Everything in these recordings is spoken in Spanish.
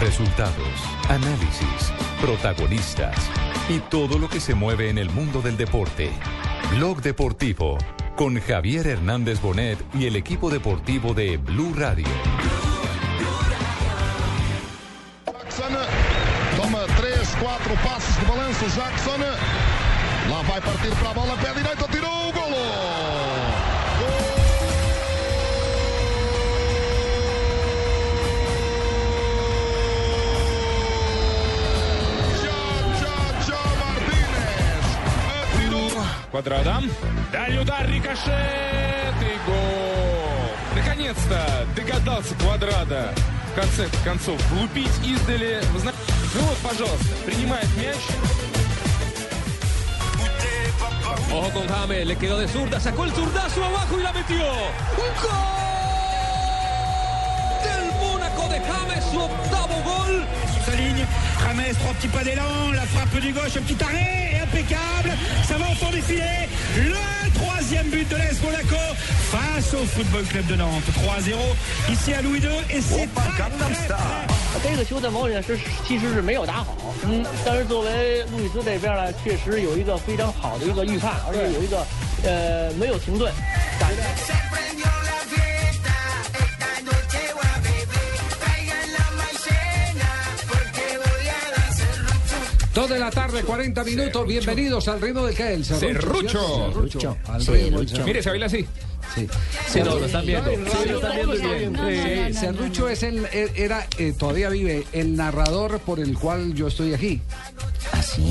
Resultados, análisis, protagonistas y todo lo que se mueve en el mundo del deporte. Blog Deportivo con Javier Hernández Bonet y el equipo deportivo de Blue Radio. Jackson toma três, quatro passos de balanço. Jackson lá vai partir para a bola, pé direito, tirou o golo. Квадрата. Дальний удар, рикошет и гол. Наконец-то догадался Квадрата в конце концов влупить издали. Ну вот, пожалуйста, принимает мяч. Ojo con James, le quedó de zurda, sacó el zurdazo abajo y la metió. ¡Un gol! Del Mónaco de James, su octavo gol. sa ligne. James, trois petits pas d'élan, la frappe du gauche, un petit arrêt, et impeccable. Ça va au fond des filets. Le troisième but de l'AS Monaco face au Football Club de Nantes. 3-0 ici à Louis II et c'est très, très, très 这个休赛毛也是其实是没有打好，嗯，但是作为路易斯这边呢，确实有一个非常好的一个预判，而且有一个呃没有停顿。 Dos de la tarde, 40 minutos. Bienvenidos al ritmo del que el Serrucho. Serrucho. Al ritmo del Serrucho. Mire, se baila así. Sí. Sí, no, lo están viendo. Sí, lo están viendo bien. Sí, Serrucho es el, era, eh, todavía vive, el narrador por el cual yo estoy aquí.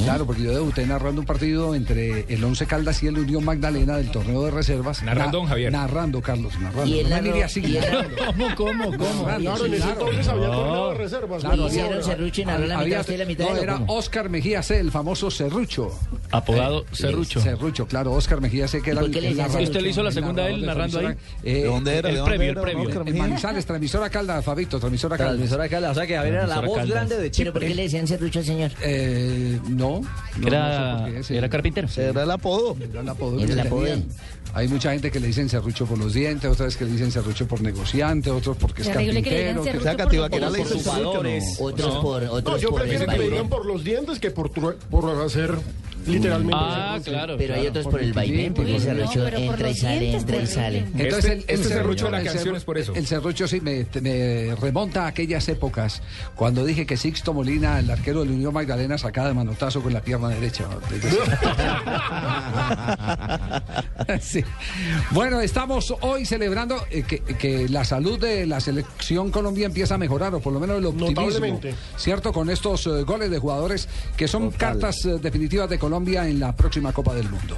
Claro, porque yo debuté narrando un partido entre el Once Caldas y el Unión Magdalena del torneo de reservas. Narrando, don Javier. Narrando, Carlos, narrando. Y él No me así. ¿Cómo, cómo, cómo? Claro, en ese entonces había torneo de reservas. ¿Y hicieron Serrucho y narró la mitad usted la mitad No, era cómo? Oscar Mejía C, el famoso Serrucho. Apodado Eh, Serrucho. Serrucho, claro, Oscar Mejía C, que ¿Y era el. ¿Usted le hizo la segunda a él narrando ahí? transmisora. Eh, ¿De dónde era? El ¿De dónde previo, el previo. Oscar En Mejía? Manizales, transmisora Caldas, Fabito, transmisora Caldas. Transmisora Caldas, o sea que Javier era la voz Caldas. grande de ¿Pero Chile. por qué le decían serrucho al señor? Eh, no, no, Era, no sé sí. era carpintero. Era el apodo. Era el apodo que Era el le apodo. Hay mucha gente que le dicen serrucho por los dientes, otras que le dicen serrucho por negociante, otros porque es que le carpintero. que- O serrucho sea, por Catibaquera los le dice ojos. jugadores. Otros por, otros yo por el prefiero que me digan por los dientes que por hacer literalmente. Ah, claro. Pero hay otros por el vaivén, porque el serrucho No, pero por entra y sale, entra y sale. Entonces Este- el, este serrucho de la canción es por eso. El serrucho sí me, remonta a aquellas épocas cuando dije que Sixto Molina, el arquero del Unión Magdalena, sacaba de manotazo con la pierna derecha. Sí. Bueno, estamos hoy celebrando eh, que, que la salud de la selección Colombia empieza a mejorar, o por lo menos el optimismo. Notablemente. ¿Cierto? Con estos eh, goles de jugadores que son cartas eh, definitivas de Colombia en la próxima Copa del Mundo.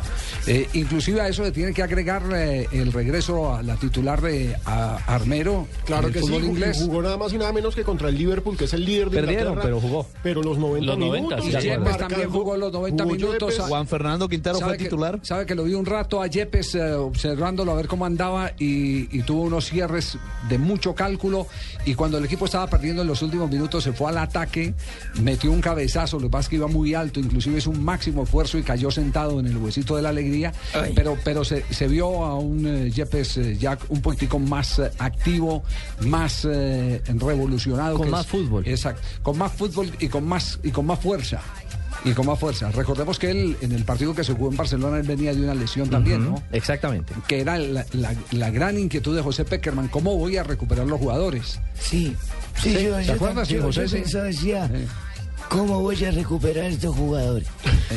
Eh, inclusive a eso le tienen que agregar eh, el regreso a la titular de a Armero Claro en el que sí, fútbol jugó, inglés. jugó nada más y nada menos que contra el Liverpool, que es el líder de Perdieron, Inglaterra. pero jugó. Pero los 90 Los 90, minutos. sí. Yepes también jugó los 90 Jugó minutos. Yepes. Juan Fernando Quintero fue ¿Sabe que- titular. sabe que lo vi un rato a Yepes eh, observándolo a ver cómo andaba y, y tuvo unos cierres de mucho cálculo y cuando el equipo estaba perdiendo en los últimos minutos se fue al ataque, metió un cabezazo, lo que pasa es que iba muy alto, inclusive es un máximo esfuerzo y cayó sentado en el huesito de la alegría, pero, pero se, se vio a un eh, Yepes eh, ya un poquitico más eh, activo, más eh, revolucionado. Con que más fútbol. Exacto, con más fútbol y con más, y con más fuerza. Y con más fuerza. Recordemos que él, en el partido que se jugó en Barcelona, él venía de una lesión también, ¿no? Exactamente. Que era la, la- la gran inquietud de José Peckerman. ¿Cómo voy a recuperar los jugadores? Sí, sí, ¿Sí? yo, ¿Te yo, acuerdas, yo- sí, José? yo Sí. pensaba, decía, Sí. ¿Cómo voy a recuperar estos jugadores?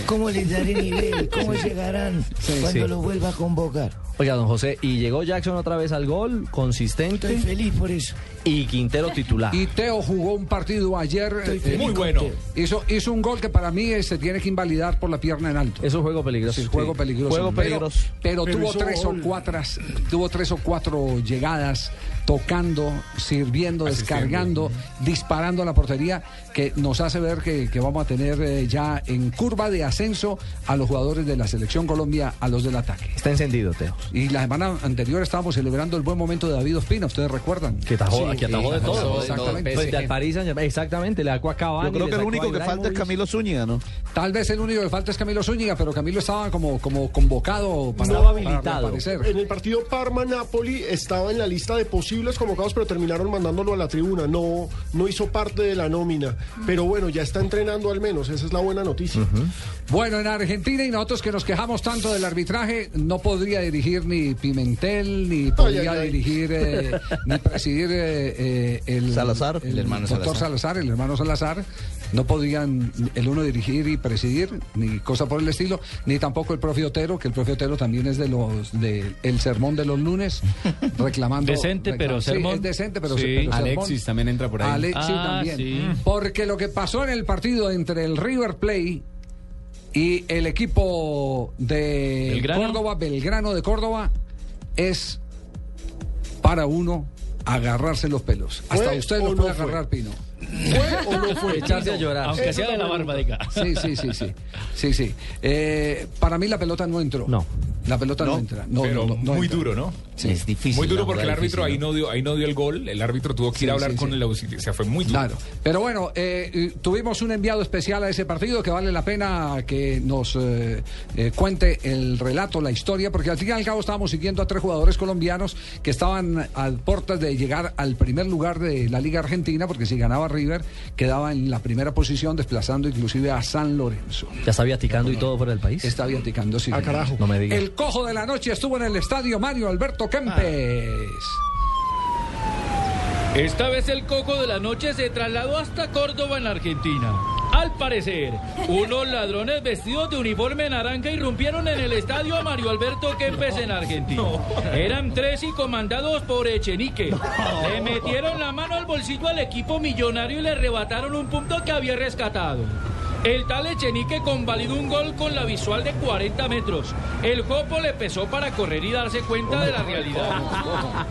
¿Cómo les daré nivel? ¿Cómo llegarán Sí, cuando sí. los vuelva a convocar? Oiga, don José, y llegó Jackson otra vez al gol, consistente. Estoy feliz por eso. Y Quintero titular. Y Teo jugó un partido ayer. eh, Muy bueno. Hizo, hizo un gol que para mí eh, se tiene que invalidar por la pierna en alto. Es un juego peligroso. Sí, juego peligroso. Juego Pero- peligroso. Pero, Pero tuvo hizo tres gol. o cuatro, tuvo tres o cuatro llegadas, tocando, sirviendo, descargando, disparando a la portería, que nos hace ver que, que vamos a tener eh, ya en curva de ascenso a los jugadores de la selección Colombia, a los del ataque. Está encendido, Teo. Y la semana anterior estábamos celebrando el buen momento de David Ospina, ustedes recuerdan. Que atajó, que atajó de todo. Exactamente. Frente al París. Exactamente, le sacó a Cavani. Yo creo que el único que falta es. Camilo Zúñiga, ¿no? Tal vez el único que falta es Camilo Zúñiga, pero Camilo estaba como, como convocado para, No para habilitado. reaparecer. En el partido Parma-Napoli estaba en la lista de posibles convocados, pero terminaron mandándolo a la tribuna. No, no hizo parte de la nómina. Pero bueno, ya está entrenando al menos. Esa es la buena noticia. Bueno, en Argentina y nosotros que nos quejamos tanto del arbitraje, no podría dirigir ni Pimentel, ni podría ay, ay. dirigir, eh, ni presidir eh, eh, el, Salazar. el, El hermano doctor Salazar. el hermano Salazar. No podían el uno dirigir y presidir, ni cosa por el estilo, ni tampoco el profe Otero, que el profe Otero también es de los de el sermón de los lunes, reclamando. Decente, pero sí, sermón. es decente, pero, Sí. pero sermón. Alexis también entra por ahí. Alexis Ah, también. sí. Porque lo que pasó en el partido entre el River Plate y el equipo de Belgrano. Córdoba, Belgrano de Córdoba, es para uno agarrarse los pelos. Hasta ¿Fue usted lo no puede fue? agarrar, Pino. ¿Fue o no fue? Echarse a llorar. Aunque sea de la barba, diga. Sí, sí, sí, sí. Sí, sí. Eh, para mí la pelota no entró. No. La pelota no, No, entra. No, pero no, no, no muy entra. duro, ¿no? Es difícil. Muy duro porque el árbitro ahí difícil, no dio ahí no dio el gol. El árbitro tuvo que ir a hablar sí, con sí. el auxiliar. O sea, fue muy duro. Claro, pero bueno, eh, tuvimos un enviado especial a ese partido que vale la pena que nos eh, eh, cuente el relato, la historia, porque al fin y al cabo estábamos siguiendo a tres jugadores colombianos que estaban a puertas de llegar al primer lugar de la Liga Argentina, porque si ganaba River quedaba en la primera posición, desplazando inclusive a San Lorenzo. Ya está viaticando y todo fuera del país. Está viaticando, sí. Ah, carajo. No me diga. El cojo de la noche estuvo en el estadio Mario Alberto Kempes. Esta vez el coco de la noche se trasladó hasta Córdoba, en Argentina. Al parecer, unos ladrones vestidos de uniforme naranja irrumpieron en el estadio Mario Alberto Kempes en Argentina. Eran tres y comandados por Echenique. Le metieron la mano al bolsillo al equipo millonario y le arrebataron un punto que había rescatado. El tal Echenique convalidó un gol con la visual de 40 metros. El Jopo le pesó para correr y darse cuenta de la realidad.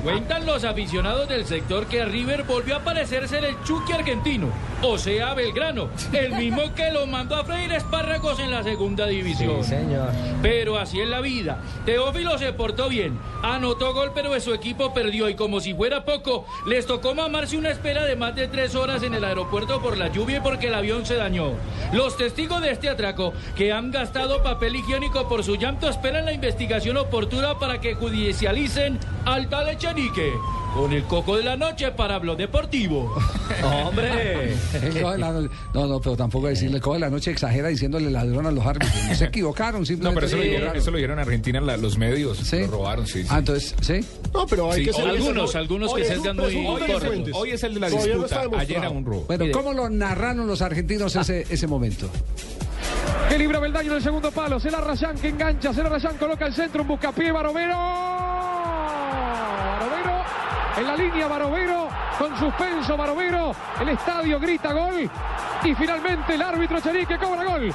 Cuentan los aficionados del sector que a River volvió a parecerse el Chucky argentino, o sea, Belgrano, el mismo que lo mandó a freír espárragos en la segunda división. Sí, señor. Pero así es la vida. Teófilo se portó bien, anotó gol, pero su equipo perdió y como si fuera poco, les tocó mamarse una espera de más de tres horas en el aeropuerto por la lluvia y porque el avión se dañó. Los testigos de este atraco, que han gastado papel higiénico por su llanto, esperan la investigación oportuna para que judicialicen al tal Echenique. Con el coco de la noche para Blog Deportivo. ¡Hombre! No, no, no, pero tampoco decirle cojo de la noche exagera diciéndole ladrón a los árbitros. No se equivocaron, No, simplemente. pero eso lo, se dijeron, eso lo dijeron en Argentina la- los medios. ¿Sí? Lo robaron, sí. sí. Ah, entonces, ¿sí? No, pero hay Sí, que ser algunos, algunos que Oye, sesgan muy delincuentes. Hoy es el de la no disputa. Ayer era un robo. Bueno, Mire. ¿cómo lo narraron los argentinos ese, ese momento? Que libra Beldaño en el segundo palo. Se la Rayán que engancha. Se la Rayán coloca el centro. Un buscapié. Barovero. En la línea Barovero. Con suspenso Barovero. El estadio grita gol. Y finalmente el árbitro Cherique cobra gol.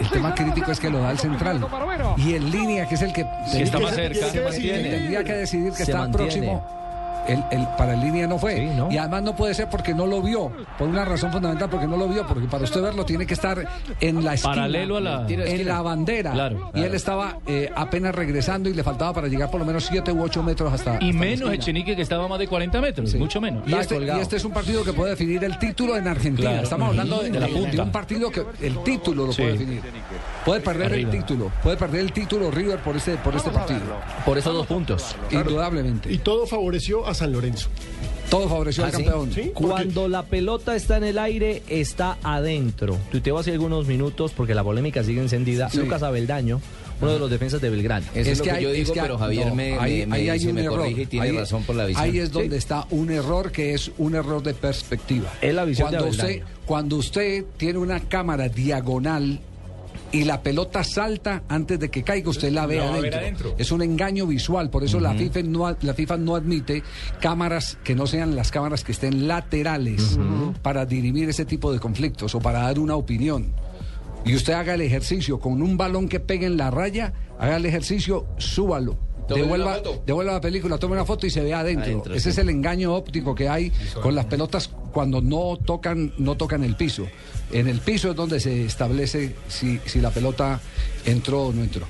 El tema crítico es que lo da el central. Y en línea, que es el que, está más cerca. Se mantiene. Tendría que decidir que Se está mantiene. próximo. El, el- para el línea no fue. Sí, ¿no? Y además no puede ser porque no lo vio. Por una razón fundamental, porque no lo vio. Porque para usted verlo tiene que estar en la esquina. Paralelo a la- En la bandera. Claro, Y él estaba eh, apenas regresando y le faltaba para llegar por lo menos 7 u 8 metros hasta. Y hasta menos. Echenique que estaba a más de 40 metros, mucho menos. Y este, y este es un partido que puede definir el título en Argentina. Claro. Estamos hablando de, De la de punta. un partido que el título lo Sí. puede definir. Puede perder Arriba. el título. Puede perder el título River por este, por este partido. Por esos dos puntos. Indudablemente. Y todo favoreció a San Lorenzo. Todo favoreció ¿Ah, al campeón. Sí, Cuando la pelota está en el aire, está adentro. Tuiteo hace algunos minutos, porque la polémica sigue encendida. Sí. Lucas Abeldaño, uno de los defensas de Belgrano. Eso es, lo que yo digo, pero Javier me, ahí, me, ahí me hay un me error. corrige y tiene Ahí- razón por la visión. Ahí es donde Sí. está un error que es un error de perspectiva. Es la visión de cuando usted, Aveldaño. cuando usted tiene una cámara diagonal y la pelota salta antes de que caiga, usted la ve La va a adentro. Es un engaño visual, por eso la, FIFA no, la FIFA no admite cámaras que no sean las cámaras que estén laterales para dirimir ese tipo de conflictos o para dar una opinión. Y usted haga el ejercicio con un balón que pegue en la raya, haga el ejercicio, súbalo. Devuelva, la película, tome una foto y se ve adentro. Adentro, Ese sí. es el engaño óptico que hay con las pelotas cuando no tocan, no tocan el piso. En el piso es donde se establece si, si la pelota entró o no entró.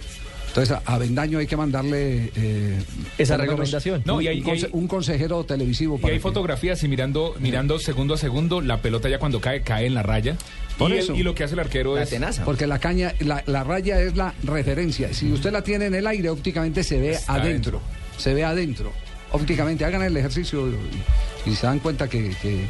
Entonces, a, a Bendaño hay que mandarle eh, Esa recomendación. No, un, y hay- un conse- y hay- un consejero televisivo. Y para hay que- fotografías y mirando, mirando segundo a segundo, la pelota ya cuando cae, cae en la raya. Por y, el- y lo que hace el arquero es. Porque la caña, la, la raya es la referencia. Si usted la tiene en el aire, ópticamente se ve Está adentro. Se ve adentro. Ópticamente, hagan el ejercicio y, y se dan cuenta que, que-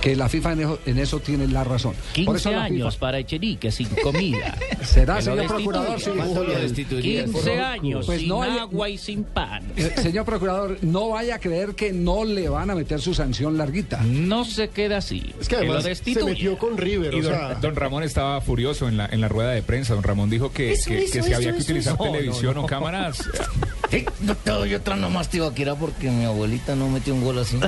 que la FIFA en eso, en eso tiene la razón. Por 15 eso la años FIFA- para Echenique sin comida. ¿Será, Que lo señor procurador? Sí. ¿Cuánto lo destituiría? 15 años Pues sin no hay- agua y sin pan. Eh, Señor procurador, no vaya a creer que no le van a meter su sanción larguita. No se queda así. Es que lo además se destituya. metió con River, Y o don, sea... don Ramón estaba furioso en la, en la rueda de prensa. Don Ramón dijo que, Eso, que, eso, que si eso, había que utilizar eso. No, televisión no, no. o cámaras. Sí, yo otra nomás te iba a quitar porque mi abuelita no metió un gol así.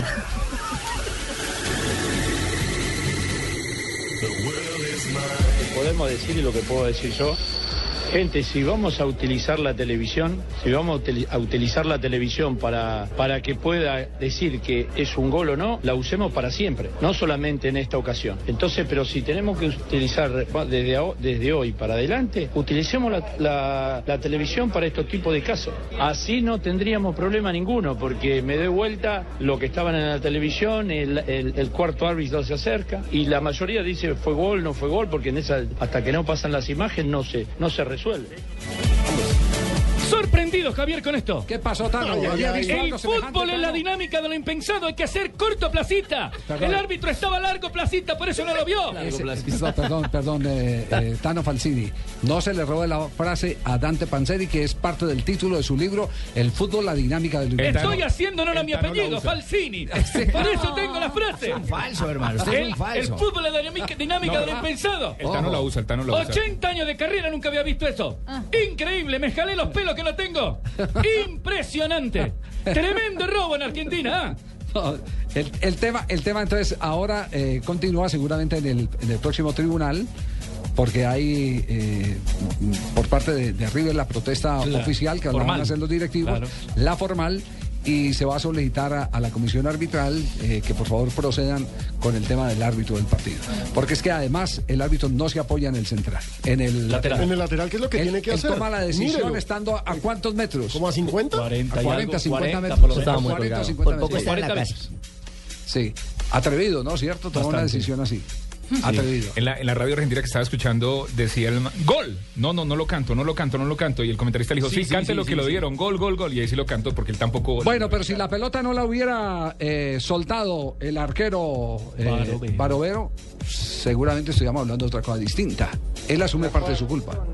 podemos decir y lo que puedo decir yo. Gente, si vamos a utilizar la televisión, si vamos a, utili- a utilizar la televisión para, para que pueda decir que es un gol o no, la usemos para siempre, no solamente en esta ocasión. Entonces, pero si tenemos que utilizar desde, desde hoy para adelante, utilicemos la, la- televisión para estos tipos de casos. Así no tendríamos problema ninguno, porque me doy vuelta lo que estaban en la televisión, el, el- el cuarto árbitro se acerca y la mayoría dice fue gol, no fue gol, porque en esa, hasta que no pasan las imágenes no se, no se resuelve. Javier, con esto. ¿Qué pasó, Tano? Ay, ay, ¿Había ay. visto El fútbol es la dinámica de lo impensado. Hay que hacer corto, Placita. Perdón. El árbitro estaba largo, Placita, por eso no lo vio. Ese- perdón, perdón, eh, eh, Tano Falsini. No se le robe la frase a Dante Panzeri, que es parte del título de su libro, El fútbol, la dinámica del El Tano- Estoy haciendo honor a el mi apellido. Falsini. Por eso tengo la frase. un falso, hermano. Usted es El, un falso. el fútbol es la dinámica, dinámica de lo impensado. El Tano la usa, el Tano la usa. 80 años de carrera nunca había visto eso. Increíble, me jalé los pelos que no tengo. Impresionante. Tremendo robo en Argentina. ¿ah? No, el, el tema, el tema entonces ahora eh, continúa seguramente en el, en el próximo tribunal. Porque hay eh, por parte de, de River la protesta Claro. oficial que van a hacer los directivos, Claro. la formal, y se va a solicitar a, a la comisión arbitral eh, que por favor procedan con el tema del árbitro del partido. Porque es que además el árbitro no se apoya en el central, en el Lateral. En el lateral, ¿qué es lo que Él- tiene que él hacer? toma la decisión Mírelo. estando a, a cuántos metros? ¿Como a 50? 40 A y 40, algo, 50 40 metros. por lo Estaba muy 40, colgado. 50 Por poco metros. está en la 40 casa. Sí, atrevido, ¿no? ¿Cierto? Tomó una decisión así. Atrevido. En la, en la radio argentina que estaba escuchando decía el gol. No, no, no lo canto, no lo canto, no lo canto. Y el comentarista le dijo, sí, Sí, sí, cante sí, lo sí, que lo sí. dieron, gol, gol, gol. Y ahí sí lo canto porque él tampoco. Bueno, pero si la pelota no la hubiera eh, soltado el arquero eh, Barovero. Seguramente estuviéramos hablando de otra cosa distinta. Él asume parte de su culpa.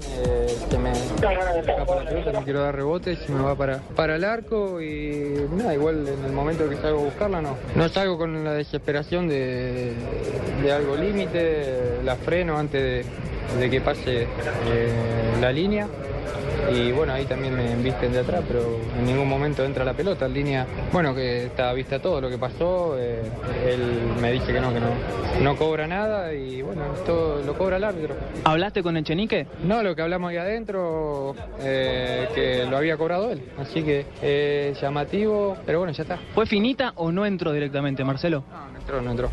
que me escapa la pelota, no quiero dar rebotes, me va para, para el arco y nada, igual en el momento que salgo a buscarla no. No salgo con la desesperación de, de algo límite, la freno antes de, de que pase eh, la línea. Y bueno, ahí también me embisten de atrás, pero en ningún momento entra la pelota. En línea, bueno, que está vista todo lo que pasó. eh, él me dice que no, que no, no cobra nada y bueno, todo lo cobra el árbitro. ¿Hablaste con Echenique? No, lo que hablamos ahí adentro, eh, que lo había cobrado él. Así que eh, llamativo, pero bueno, ya está. ¿Fue finita o no entró directamente, Marcelo? No, no entró, no entró.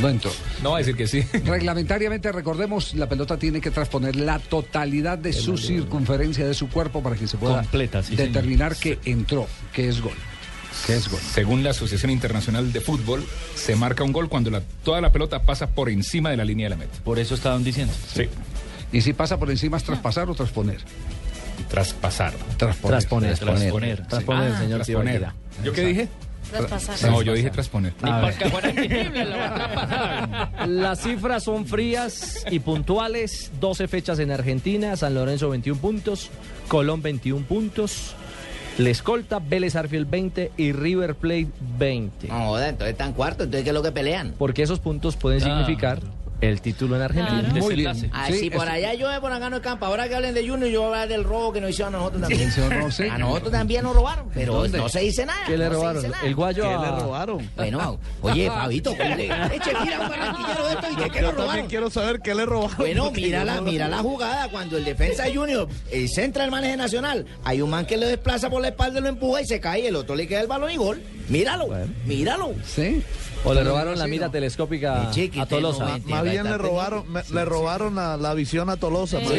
No entró. No va a decir que sí. Reglamentariamente, recordemos, la pelota tiene que transponer la totalidad de su circunferencia de su cuerpo para que se pueda Completa, sí, señor. determinar que entró, que es gol. Que es gol. Según la Asociación Internacional de Fútbol, se marca un gol cuando la- toda la pelota pasa por encima de la línea de la meta. Por eso estaban diciendo. Sí. Y si pasa por encima es traspasar o transponer. Traspasar. Transponer. Transponer, Transponer. transponer, transponer, Sí. señor Transponer. Tibaquira. ¿Yo qué dije? Traspasar. No, yo dije transponer. Porque Niebla la va a traspasar. Las cifras son frías y puntuales. 12 fechas en Argentina. San Lorenzo 21 puntos. Colón 21 puntos. La escolta, Vélez Arfield 20 y River Plate 20. No, entonces están cuartos, entonces ¿qué es lo que pelean? Porque esos puntos pueden significar el título en Argentina. Muy bien. Ah, Sí, sí, por es- allá llueve, por acá no escampa. Ahora que hablen de Junior, yo voy a hablar del robo que nos hicieron a nosotros también. No sé. A nosotros también nos robaron, pero ¿Dónde? no se dice nada. ¿Qué le no robaron? El guayo ¿Qué a- le robaron? Bueno, oye, Fabito, ¿cómo le- eche, mira un barranquillero de esto y que, lo también robaron. quiero saber qué le robaron. Bueno, mira la, mira la jugada cuando el defensa Junior eh, centra el manejo nacional. Hay un man que lo desplaza por la espalda, lo empuja y se cae. El otro le queda el balón y gol. Míralo, míralo. Sí. O le robaron la mira telescópica Eh, a Tolosa. no, Más bien le robaron, me- le robaron la, la visión a Tolosa. Eso,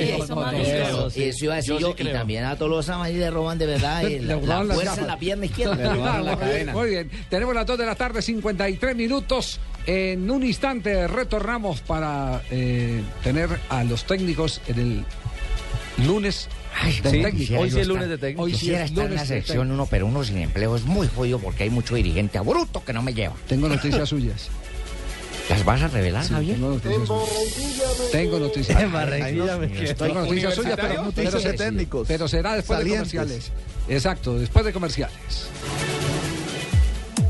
iba a decir Yo yo, sí y también a Tolosa ahí le roban de verdad eh, Le la, fuerza en la pierna izquierda. Muy bien, Muy bien. Tenemos las 2 de la tarde, 53 minutos. En un instante retornamos para eh, tener a los técnicos en el lunes sí, hoy sí es lunes de técnico. Hoy sí Quisiera es estar en la sección uno, pero uno sin empleo es muy jodido porque hay mucho dirigente bruto que no me lleva. Tengo noticias suyas. ¿Las vas a revelar, Sí, Javier? tengo noticias suyas. Tengo noticias. Tengo noticias suyas, pero, pero, Noticias de técnicos. pero será después Salientes. de comerciales. Exacto, después de comerciales.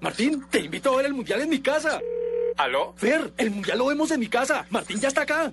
Martín, te invito a ver el mundial en mi casa. ¿Aló? Fer, el mundial lo vemos en mi casa. Martín ya está acá.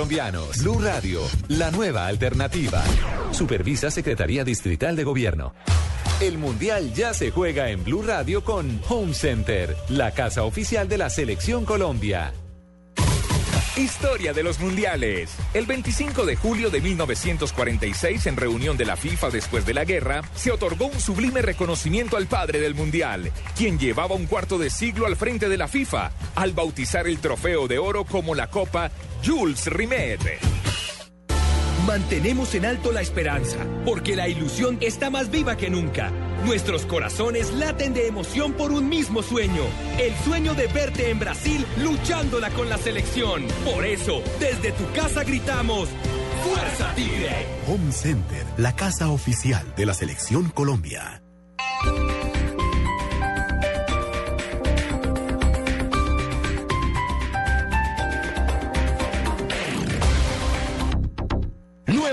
colombianos. Blue Radio, la nueva alternativa. Supervisa Secretaría Distrital de Gobierno. El Mundial ya se juega en Blue Radio con Home Center, la casa oficial de la Selección Colombia. Historia de los Mundiales. El 25 de julio de 1946, en reunión de la FIFA después de la guerra, se otorgó un sublime reconocimiento al padre del Mundial, quien llevaba un cuarto de siglo al frente de la FIFA, al bautizar el trofeo de oro como la Copa Jules Rimet. Mantenemos en alto la esperanza, porque la ilusión está más viva que nunca. Nuestros corazones laten de emoción por un mismo sueño, el sueño de verte en Brasil luchándola con la selección. Por eso, desde tu casa gritamos, ¡Fuerza Tigre! Home Center, la casa oficial de la Selección Colombia.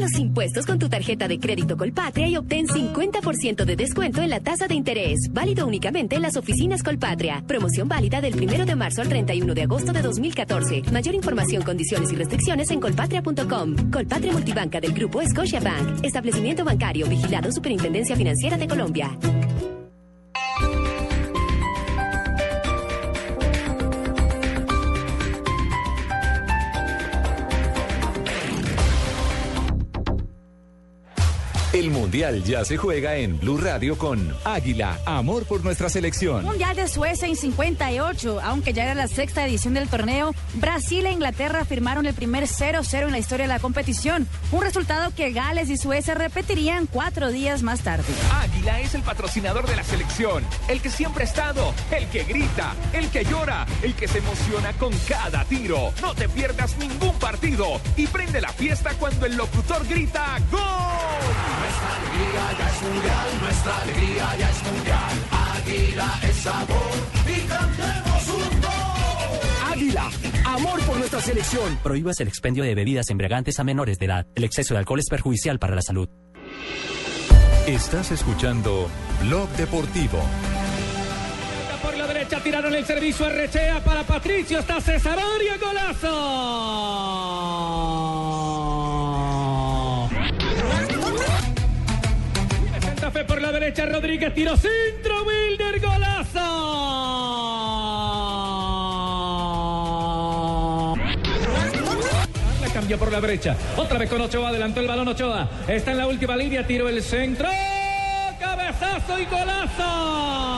Los impuestos con tu tarjeta de crédito Colpatria y obtén 50% de descuento en la tasa de interés. Válido únicamente en las oficinas Colpatria. Promoción válida del 1 de marzo al 31 de agosto de 2014. Mayor información, condiciones y restricciones en colpatria.com. Colpatria Multibanca del Grupo Scotia Bank. Establecimiento bancario vigilado Superintendencia Financiera de Colombia. El Mundial ya se juega en Blue Radio con Águila, amor por nuestra selección. Mundial de Suecia en 58, aunque ya era la sexta edición del torneo, Brasil e Inglaterra firmaron el primer 0-0 en la historia de la competición, un resultado que Gales y Suecia repetirían cuatro días más tarde. Águila es el patrocinador de la selección, el que siempre ha estado, el que grita, el que llora, el que se emociona con cada tiro. No te pierdas ningún partido y prende la fiesta cuando el locutor grita ¡Gol! Nuestra alegría ya es mundial, nuestra alegría ya es mundial. Águila es sabor y cantemos un gol. Águila, amor por nuestra selección. Prohíbas el expendio de bebidas embriagantes a menores de edad. El exceso de alcohol es perjudicial para la salud. Estás escuchando Blog Deportivo. Por la derecha tiraron el servicio a Rechea para Patricio. Está César Aria, golazo. Por la derecha, Rodríguez tiro centro, Wilder, golazo. La cambió por la derecha. Otra vez con Ochoa, adelantó el balón Ochoa. Está en la última línea, tiro el centro. Cabezazo y golazo.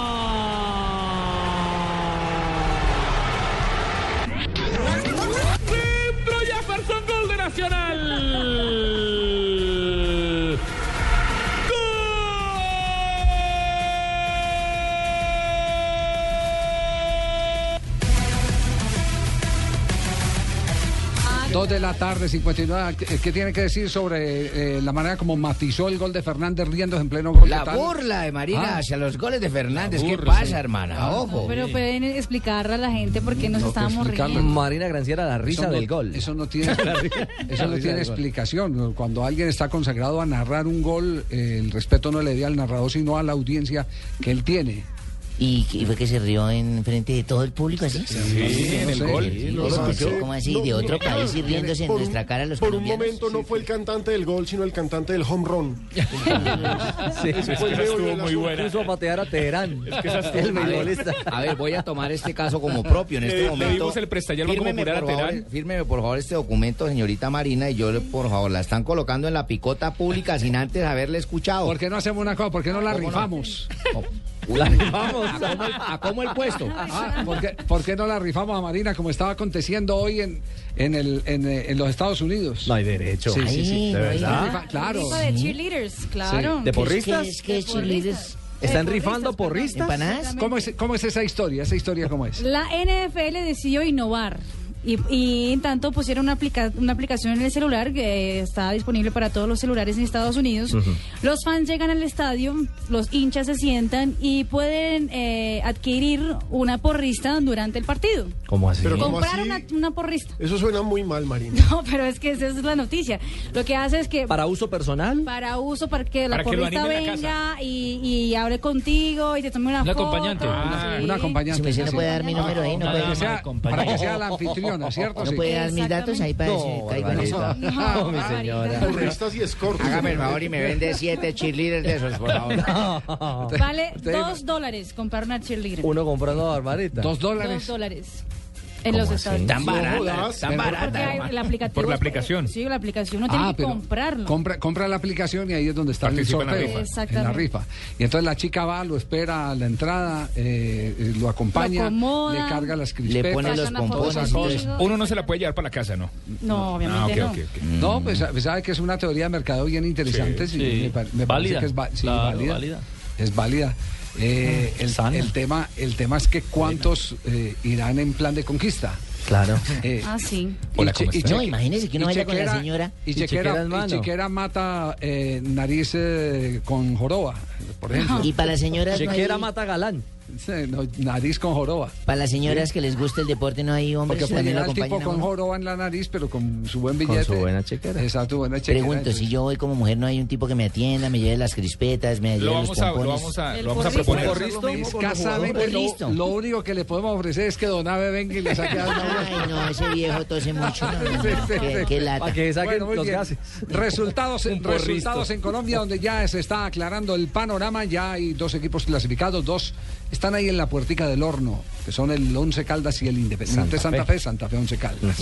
Dos de la tarde, 59. ¿Qué, qué tiene que decir sobre eh, la manera como matizó el gol de Fernández riendo en pleno gol? La burla de Marina Ah. hacia los goles de Fernández. ¿Qué pasa, sí. hermana? Ah. Ojo. Pero pueden explicarle a la gente por qué nos No, estábamos riendo. Marina Granciera, la risa no- del gol. Eso no tiene, eso no tiene explicación. Cuando alguien está consagrado a narrar un gol, eh, el respeto no le dé al narrador, sino a la audiencia que él tiene. ¿Y, y fue que se rió en frente de todo el público así? en el gol. ¿Cómo Lo así? escuché. ¿Cómo así? No, De otro país y riéndose en nuestra cara los Por un momento no fue el cantante del gol, sino el cantante del home run. Sí, el meollo del asunto. Puso a patear a Teherán. el beisbolista. A ver, voy a tomar este caso como propio en este momento. el Fírmeme, a por favor, Terán. fírmeme, por favor, este documento, señorita Marina, y yo, por favor, la están colocando en la picota pública sin antes haberle escuchado. ¿Por qué no hacemos una cosa? ¿Por qué no la rifamos? La rifamos. ¿A cómo, el, a cómo el puesto? Ah, ¿por, qué, por qué no la rifamos a Marina como estaba aconteciendo hoy en, en, el, en, eh, en los Estados Unidos? No hay derecho. Sí, sí, sí. ¿De verdad? Rifa- Claro. De cheerleaders, claro. ¿De porristas? ¿Qué es que es cheerleaders? ¿Están rifando porristas, porristas? ¿Empanadas? ¿Cómo es, ¿Cómo es esa historia? ¿Esa historia cómo es? La NFL decidió innovar. Y, y en tanto pusieron una, aplica- una aplicación en el celular que está disponible para todos los celulares en Estados Unidos. Los fans llegan al estadio, los hinchas se sientan y pueden eh, adquirir una porrista durante el partido. ¿Cómo así? Pero ¿cómo Comprar así? una, una porrista. Eso suena muy mal, Marina. No, pero es que esa es la noticia. Lo que hace es que ¿Para uso personal? para uso para que la Para porrista la venga y, y hable contigo y te tome una foto. acompañante. Ah, sí. Un acompañante. Si me no puede dar mi número ahí, no para, puede, que sea, para que sea la anfitriona, ¿cierto? no puede dar mis datos ahí para No, decir. No, mi señora. Porristas y escortes. Hágame el favor y me vende siete cheerleaders de esos, por favor. Vale dos dólares comprar una cheerleader. Uno comprando a Barbarita. Dos Dos dólares. En ¿Cómo los? Estados Tan No barata, tan Porque barata. el aplicativo. Por la aplicación. Sí, la aplicación. Uno tiene Ah, que pero comprarlo. compra, compra la aplicación y ahí es donde está el Participa en la sorteo. rifa. En la rifa. Y entonces la chica va, lo espera a la entrada, eh, eh, lo acompaña, Lo acomoda, le carga las Le crispetas. pone los pompones. Uno no se la puede llevar para la casa, ¿no? No, obviamente Ah, no. ok, ok, ok. No, pues pues, sabe que es una teoría de mercado bien interesante. sí, sí. me, pa- me parece Válida. que es va- sí, Claro, válida. válida. Es válida. Eh, el, el tema, el tema es que cuántos eh, irán en plan de conquista. Claro. Eh, Ah, sí. Hola, ¿cómo está? No, imagínese que uno vaya con la chequera- señora. Y Y chequera chequera, y chequera mata eh, nariz eh, con joroba, por ejemplo. Y para las señoras no hay- Chequera mata galán. No, nariz con joroba. Para las señoras que les gusta el deporte no hay hombres Porque que también lo al tipo acompañen a con joroba en la nariz, pero con su buen Con billete. su buena chequera. Exacto, buena chequera. Pregunto, si yo voy como mujer, no hay un tipo que me atienda, me lleve las crispetas, me lleve Lo los a, lo pompones. vamos a, lo vamos a porrista. proponer. Escasamente lo, Listo. lo único que le podemos ofrecer es que Don Ave venga y le saque algo. Ay, no, ese viejo tose mucho. No, no, no, Sí, sí, qué, sí. qué lata. Para que saquen Bueno, los bien. gases. Resultados, resultados en Colombia, donde ya se está aclarando el panorama. Ya hay dos equipos clasificados, dos están ahí en la puertica del horno. Que son el Once Caldas y el Independiente Santa Santa, Fe. Fe, Santa Fe Once Caldas.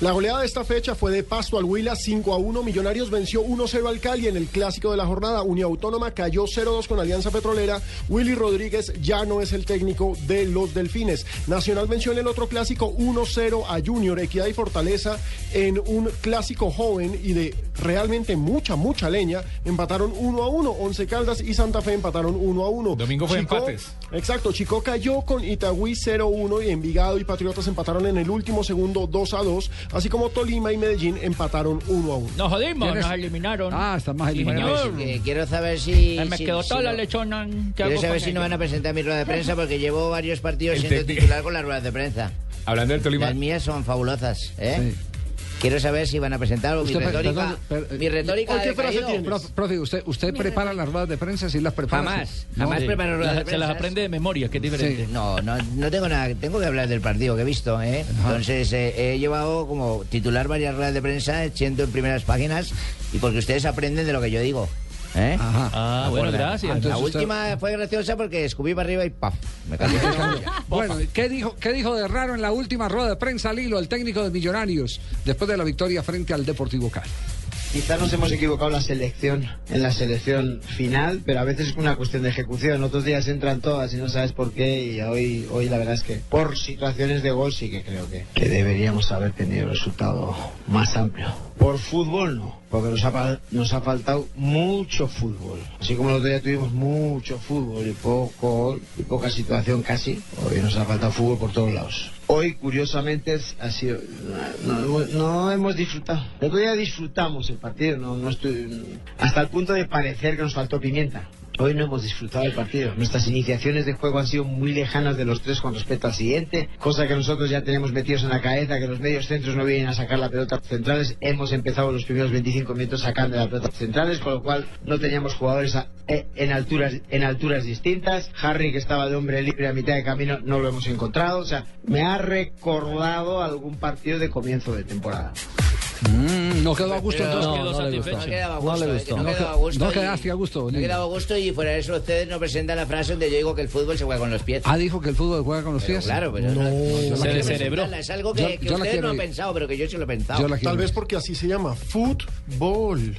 La goleada de esta fecha fue de Pasto al Huila 5 a 1. Millonarios venció 1-0 al Cali en el clásico de la jornada. Unión Autónoma cayó 0-2 con Alianza Petrolera. Willy Rodríguez ya no es el técnico de los Delfines. Nacional venció en el otro clásico 1-0 a Junior, Equidad y Fortaleza en un clásico joven y de realmente mucha, mucha leña. Empataron 1 a 1. Once Caldas y Santa Fe empataron 1 a 1. Domingo fue empates. Exacto, Chico cayó con Itagüí 0-1 y Envigado y Patriotas empataron en el último segundo 2-2, así como Tolima y Medellín empataron 1-1. Nos jodimos, nos eliminaron. Ah, está más Sí, eliminado. señor. Eh, quiero saber si. Ay, me si- quedó si toda la no- lechona. ¿Qué Quiero saber si no ella? van a presentar mi rueda de prensa porque llevo varios partidos siendo titular con las ruedas de prensa. Hablando del Tolima. Las mías son fabulosas, ¿eh? Quiero saber si van a presentar o mi retórica. perdón, per- mi retórica. ha decaído. Profe, profe, ¿usted, usted prepara las ruedas de prensa? ¿Sí las prepara? Jamás, No. jamás preparo ruedas de Se las prensa. aprende de memoria, que es diferente. No, no, no tengo nada. Tengo que hablar del partido que he visto, ¿eh? Entonces, eh, he llevado como titular varias ruedas de prensa, siendo en primeras páginas, y porque ustedes aprenden de lo que yo digo. ¿Eh? Ah, bueno, Acuerdan. gracias. La Entonces usted- última fue graciosa porque escupí para arriba y ¡paf! Me cayó. Bueno, ¿qué dijo, ¿qué dijo de raro en la última rueda de prensa Lilo, el técnico de Millonarios, después de la victoria frente al Deportivo Cali? Quizás nos hemos equivocado en la selección, en la selección final, pero a veces es una cuestión de ejecución. Otros días entran todas y no sabes por qué y hoy, hoy la verdad es que por situaciones de gol sí que creo que, que deberíamos haber tenido un resultado más amplio. Por fútbol no, porque nos ha, nos ha faltado mucho fútbol. Así como el otro día tuvimos mucho fútbol y poco y poca situación casi, hoy nos ha faltado fútbol por todos lados. Hoy, curiosamente, ha sido. No, hemos disfrutado. El otro día disfrutamos el partido, no, no hasta el punto de parecer que nos faltó pimienta. Hoy no hemos disfrutado el partido. Nuestras iniciaciones de juego han sido muy lejanas de los tres con respecto al siguiente, cosa que nosotros ya tenemos metidos en la cabeza, que los medios centros no vienen a sacar la pelota centrales. Hemos empezado los primeros 25 minutos sacando la pelota centrales, con lo cual no teníamos jugadores a- eh, en alturas en alturas distintas. Harry, que estaba de hombre libre a mitad de camino, no lo hemos encontrado. O sea, me ha recordado algún partido de comienzo de temporada. Mm, no quedó a gusto entonces. no, no le gustó. No quedaba a gusto, No le gustó. quedaba a gusto no y- quedaste a gusto. Quedado a gusto y fuera de eso ustedes no presentan la frase donde yo digo que el fútbol se juega con los pies. Ah, dijo que el fútbol juega con los Pero pies. claro, pero no, quiero presentarla, Es algo que, Yo- que no han ir. pensado, pero que yo sí lo he pensado. Tal vez porque así se llama fútbol.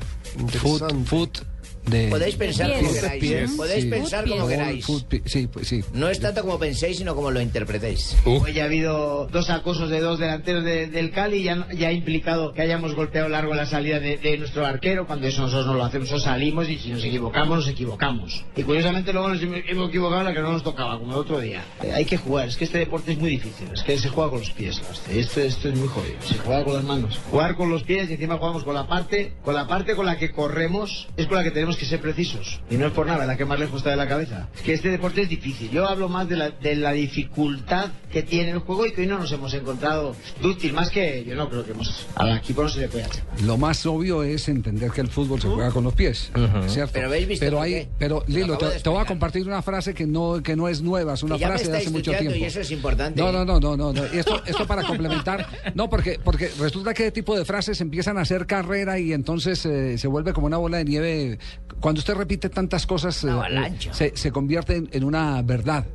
Foot, foot de... Podéis pensar Pies. como queráis. Pies. Podéis Sí. pensar como queráis. sí, pues sí. No es tanto como penséis, sino como lo interpretéis. Hoy ha habido dos acosos de dos delanteros de- del Cali y ya, ya ha implicado que hayamos golpeado largo la salida de, de nuestro arquero. Cuando eso nosotros no lo hacemos, nosotros salimos y si nos equivocamos, nos equivocamos. Y curiosamente luego nos hemos equivocado en la que no nos tocaba, como el otro día. Eh, hay que jugar, es que este deporte es muy difícil, es que se juega con los pies. Este. Esto, esto es muy jodido, se juega con las manos. Jugar con los pies y encima jugamos con la parte, con la parte con la que corremos, es con la que tenemos que ser precisos. Y no es por nada, la que más lejos está de la cabeza. Es que este deporte es difícil. Yo hablo más de la, de la dificultad que tiene el juego y que hoy no nos hemos encontrado dúctil, más que yo no creo que hemos... Al equipo no se le puede hacer. Lo más obvio es entender que el fútbol se juega con los pies, ¿cierto? Pero ¿habéis visto pero hay, pero Lo Lilo, te, te voy a compartir una frase que no que no es nueva, es una ya frase de hace mucho tiempo. y eso es importante. No, no, no, no, no, no. Esto, esto para complementar, no, porque porque resulta que ese tipo de frases empiezan a hacer carrera y entonces eh, se vuelve como una bola de nieve. Cuando usted repite tantas cosas, eh, avalancha. se, se convierte en, en una verdad.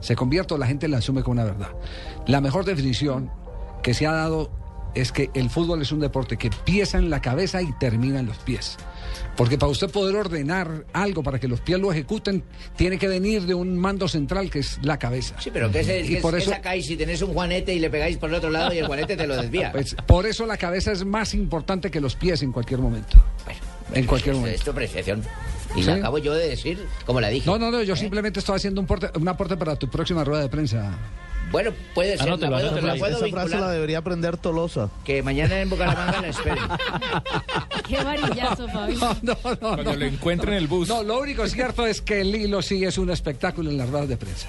Se convierte o la gente la asume como una verdad. La mejor definición que se ha dado es que el fútbol es un deporte que empieza en la cabeza y termina en los pies. Porque para usted poder ordenar algo para que los pies lo ejecuten, tiene que venir de un mando central que es la cabeza. Sí, pero ¿qué, se, Y qué- por eso- sacáis si tenéis un juanete y le pegáis por el otro lado y el juanete te lo desvía? Pues, por eso la cabeza es más importante que los pies en cualquier momento. En cualquier Esto momento. es tu apreciación. Y ¿Sí? la acabo yo de decir como la dije. No, no, no, yo simplemente estoy haciendo un, porte- un aporte para tu próxima rueda de prensa. Bueno, puede ser, Anótelo, la puedo, anótelo la ahí. puedo Esa frase la debería aprender Tolosa. Que mañana en Bucaramanga la esperen. Qué varillazo, Fabio. Cuando lo encuentren en el bus. No, lo único cierto es que el hilo sí es un espectáculo en las ruedas de prensa.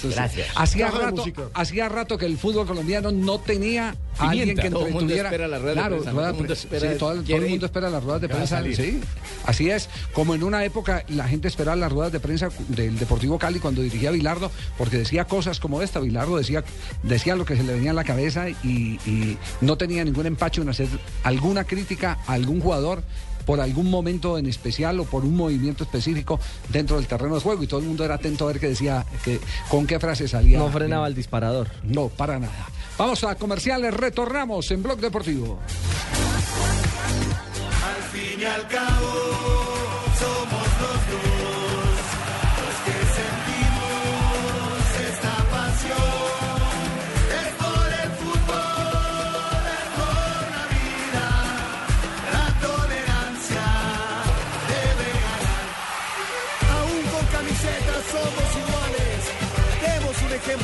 Sí. gracias. Hacía rato, hacía rato que el fútbol colombiano no tenía a alguien que Todo el mundo entretuviera. espera la rueda de claro, prensa, rueda todo el mundo espera- sí, todo, el- todo quiere el ir. mundo espera las ruedas de prensa. Sí, así es. Como en una época la gente esperaba las ruedas de prensa del Deportivo Cali cuando dirigía Bilardo, porque decía cosas como esta. Bilardo decía, decía lo que se le venía en la cabeza y, y no tenía ningún empacho en hacer alguna crítica a algún jugador por algún momento en especial o por un movimiento específico dentro del terreno de juego y todo el mundo era atento a ver qué decía, que, con qué frase salía. No frenaba el disparador. No, para nada. Vamos a comerciales, retornamos en Blog Deportivo. Al fin y al cabo,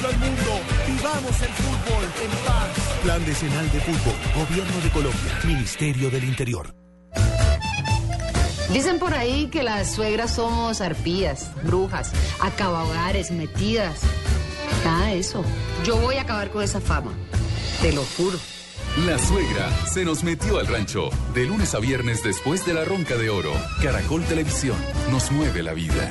Al mundo. Vivamos el fútbol en paz. Plan Decenal de Fútbol, Gobierno de Colombia, Ministerio del Interior. Dicen por ahí que las suegras somos arpías, brujas, acabahogares, metidas. Nada de eso. Yo voy a acabar con esa fama. Te lo juro. La suegra se nos metió al rancho. De lunes a viernes después de la ronca de oro. Caracol Televisión nos mueve la vida.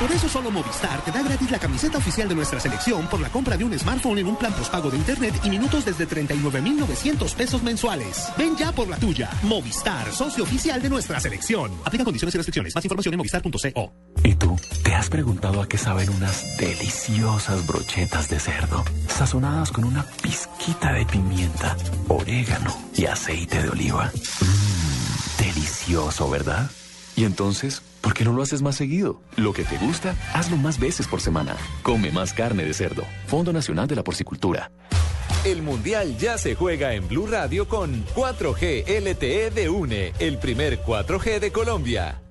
Por eso solo Movistar te da gratis la camiseta oficial de nuestra selección por la compra de un smartphone en un plan postpago de internet y minutos desde 39,900 pesos mensuales. Ven ya por la tuya. Movistar, socio oficial de nuestra selección. Aplica condiciones y restricciones. Más información en movistar.co. ¿Y tú? ¿Te has preguntado a qué saben unas deliciosas brochetas de cerdo? Sazonadas con una pizquita de pimienta, orégano y aceite de oliva. Mmm, delicioso, ¿verdad? Y entonces, ¿por qué no lo haces más seguido? Lo que te gusta, hazlo más veces por semana. Come más carne de cerdo. Fondo Nacional de la Porcicultura. El Mundial ya se juega en Blue Radio con 4G LTE de UNE, el primer 4G de Colombia.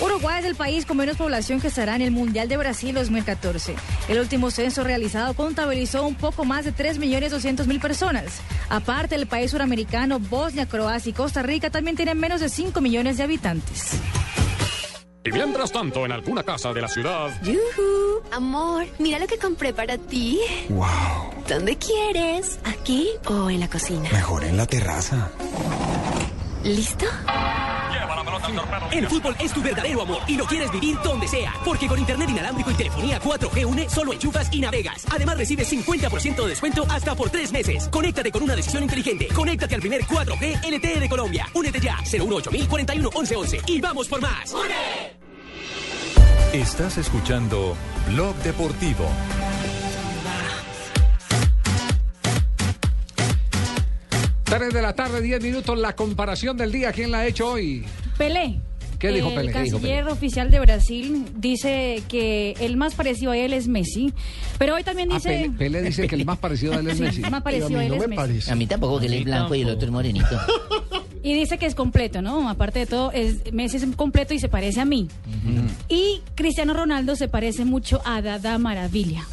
Uruguay es el país con menos población que estará en el Mundial de Brasil 2014. El último censo realizado contabilizó un poco más de 3.200.000 personas. Aparte, el país suramericano, Bosnia, Croacia y Costa Rica también tienen menos de 5 millones de habitantes. Y mientras tanto, en alguna casa de la ciudad. Yuhu, amor, mira lo que compré para ti. Wow. ¿Dónde quieres? ¿Aquí o en la cocina? Mejor en la terraza. ¿Listo? El fútbol es tu verdadero amor y lo quieres vivir donde sea. Porque con internet inalámbrico y telefonía 4G UNE solo enchufas y navegas. Además recibes 50% de descuento hasta por tres meses. Conéctate con una decisión inteligente. Conéctate al primer 4G LTE de Colombia. Únete ya 018 41 1111 y vamos por más. Estás escuchando Blog Deportivo. Tres de la tarde, 10 minutos, la comparación del día. ¿Quién la ha hecho hoy? Pelé. ¿Qué dijo Pelé? El ¿Qué dijo canciller oficial de Brasil dice que el más parecido a él es Messi, pero hoy también Ah, dice... Pelé, Pelé dice que el más parecido a él es Sí, Messi. el más parecido a él es Messi. A mí tampoco, que él es blanco y el otro es morenito. Y dice que es completo, ¿no? Aparte de todo, es, Messi es completo y se parece a mí. Y Cristiano Ronaldo se parece mucho a Dada Maravilla,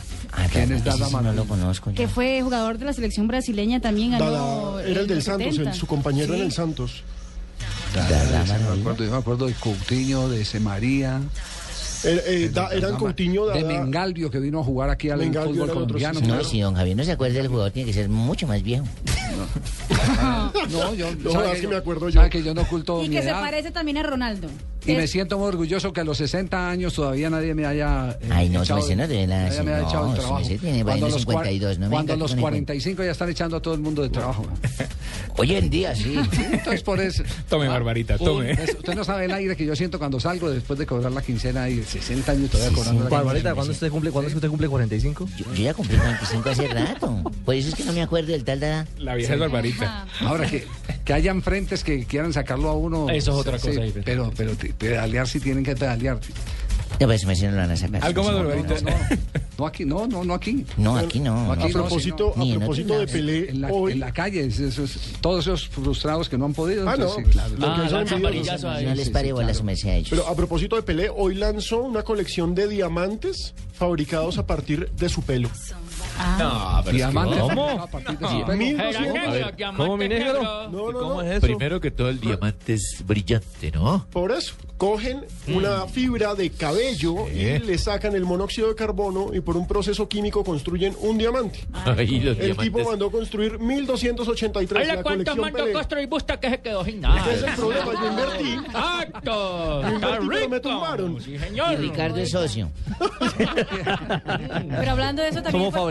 ¿Quién es Dada No lo conozco que fue jugador de la selección brasileña también. ganó Dada, era el del Santos, el- 70. su compañero Sí. en el Santos. Yo me acuerdo, yo me acuerdo de Coutinho, de Ese María. Era- eh, da- eran Coutinho, de Dada- Mengalvio que vino a jugar aquí al Mengalvio fútbol el otro, colombiano. sí, No, si don Javier no se acuerda del jugador, tiene que ser mucho más viejo. No, yo, No, sabe es que que me acuerdo yo. sabe que yo no oculto Y mi que se edad. parece también a Ronaldo. Y me siento muy orgulloso que a los 60 años todavía nadie me haya. eh, Ay, no, echado- la- nadie me haya echado el trabajo. merced tiene Cuando los, cua- 52, no me cuando los con el 45 ya están echando a todo el mundo de trabajo. Hoy en día, sí. Entonces, por eso. Tome, Barbarita, tome. usted no sabe el aire que yo siento cuando salgo después de cobrar la quincena y 60 años todavía cobrando la Barbarita. ¿cuándo usted cumple, ¿cuándo es que usted cumple 45? Yo, yo ya cumplí 45 hace rato. Por eso es que no me acuerdo del tal Dada. La vieja es Barbarita. Ahora que, que hayan frentes que quieran sacarlo a uno. Eso es otra sí, cosa pero, pero te- pedalear si tienen que pedalear. Ya pues, me no lo van a sacar. Algo más, No, Barbarita. no, no. No aquí, no, no, no aquí. No, aquí no. aquí A no, propósito, Ni a en propósito de. Pelé, En la, hoy... en la calle, es- esos- todos esos frustrados que no han podido. Ah, entonces, no, sí, claro. Ah, lanza varillazo ahí. No les pare bola su merced a ellos. Pero a propósito de Pelé, hoy lanzó una colección de diamantes fabricados a partir de su pelo. No, pero. ¿Cómo? A partir de No. 50. Mil A doscientos. ver, A ver, ¿Cómo, mi negro? No, no, ¿Cómo no. es eso? Primero que todo, el diamante es brillante, ¿no? Por eso, cogen una fibra de cabello y le sacan el monóxido de carbono y por un proceso químico construyen un diamante. Ay, los el tipo diamantes. mandó construir 1283 Hola, la ¿cuántos mandó y Busta que se quedó sin nada? Ese es el problema, yo invertí. ¡Está invertí, pero me tumbaron. Sí, señor. Y Ricardo es socio. Pero hablando de eso también Somos fue-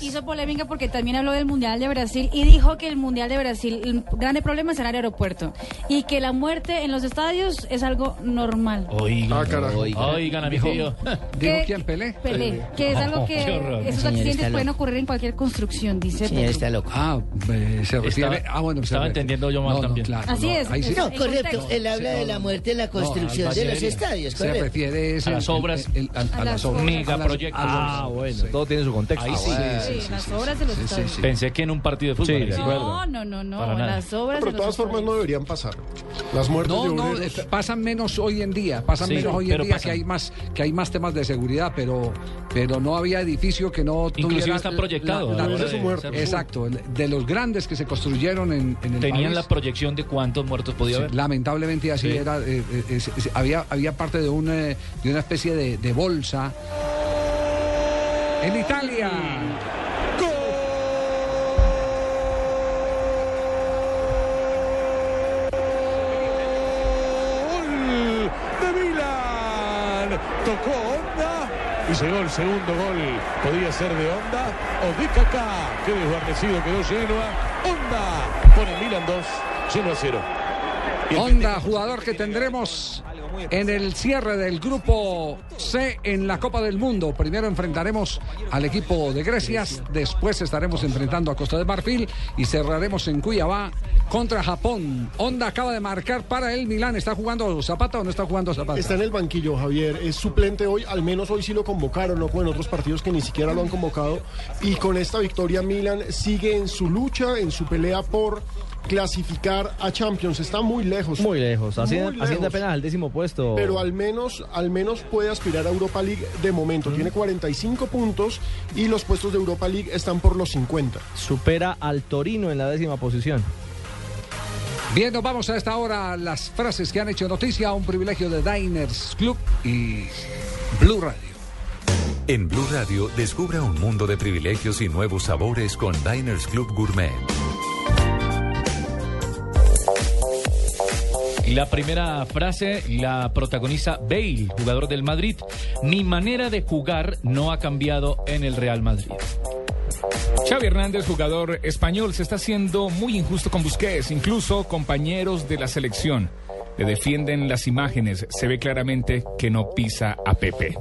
hizo polémica porque también habló del Mundial de Brasil y dijo que el Mundial de Brasil, el grande problema será el aeropuerto y que la muerte en los estadios es algo normal. Oigan, Ah, carajo. oigan. Oigan a mi Dijo- tío. ¿Dijo quién, Pelé? Pelé, que es algo que Qué horror. esos accidentes pueden ocurrir en cualquier construcción, dice Señor, está loco. Ah, eh, se refiere. Estaba- ah, bueno, se estaba entendiendo yo mal no, no, también. claro, Así no, es, sí- No, correcto. Él habla de la muerte en la construcción de los estadios, se correcto. refiere es A las obras. el- el- a, a A las obras. Megaproyectos. Ah, bueno, todo tiene su contexto. Ahí Ah, sí. bueno. Sí, en las obras de los estadios. Pensé que en un partido de fútbol. De acuerdo. No, no, no, no, las obras Pero de los todas formas no deberían pasar. Las muertes No, de no, obreros. pasan menos hoy en día, pasan Sí, menos hoy en día pasan. que hay más que hay más temas de seguridad, pero pero no había edificio que no Inclusive tuviera está la- proyectado, la- ahora de su muerte. exacto, de los grandes que se construyeron en, en el Tenían país. la proyección de cuántos muertos podía Sí, haber. lamentablemente así Sí. era. eh, eh, había, había parte de, un, eh, de una especie de, de bolsa. En Italia. Gol de Milan. Tocó Onda y llegó el segundo gol. Podía ser de Onda o de Kaká. Qué desguarnecido quedó Genoa. Onda pone Milan 2, Genoa 0. Honda, jugador que tendremos en el cierre del grupo C en la Copa del Mundo. Primero enfrentaremos al equipo de Grecia, después estaremos enfrentando a Costa de Marfil y cerraremos en Cuyabá contra Japón. Honda acaba de marcar para el Milán. ¿Está jugando Zapata o no está jugando Zapata? Está en el banquillo, Javier. Es suplente hoy, al menos hoy sí lo convocaron, no como en otros partidos que ni siquiera lo han convocado. Y con esta victoria, Milan sigue en su lucha, en su pelea por clasificar a Champions. Está muy lejos. Muy lejos, haciendo, apenas al décimo puesto. Pero al menos, al menos puede aspirar a Europa League de momento. Tiene 45 puntos y los puestos de Europa League están por los 50. Supera al Torino en la décima posición. Bien, nos vamos a esta hora a las frases que han hecho noticia. Un privilegio de Diners Club y Blue Radio. En Blue Radio, descubra un mundo de privilegios y nuevos sabores con Diners Club Gourmet. La primera frase la protagoniza Bale, jugador del Madrid. Mi manera de jugar no ha cambiado en el Real Madrid. Xavi Hernández, jugador español, se está haciendo muy injusto con Busquets. Incluso compañeros de la selección le defienden las imágenes. Se ve claramente que no pisa a Pepe.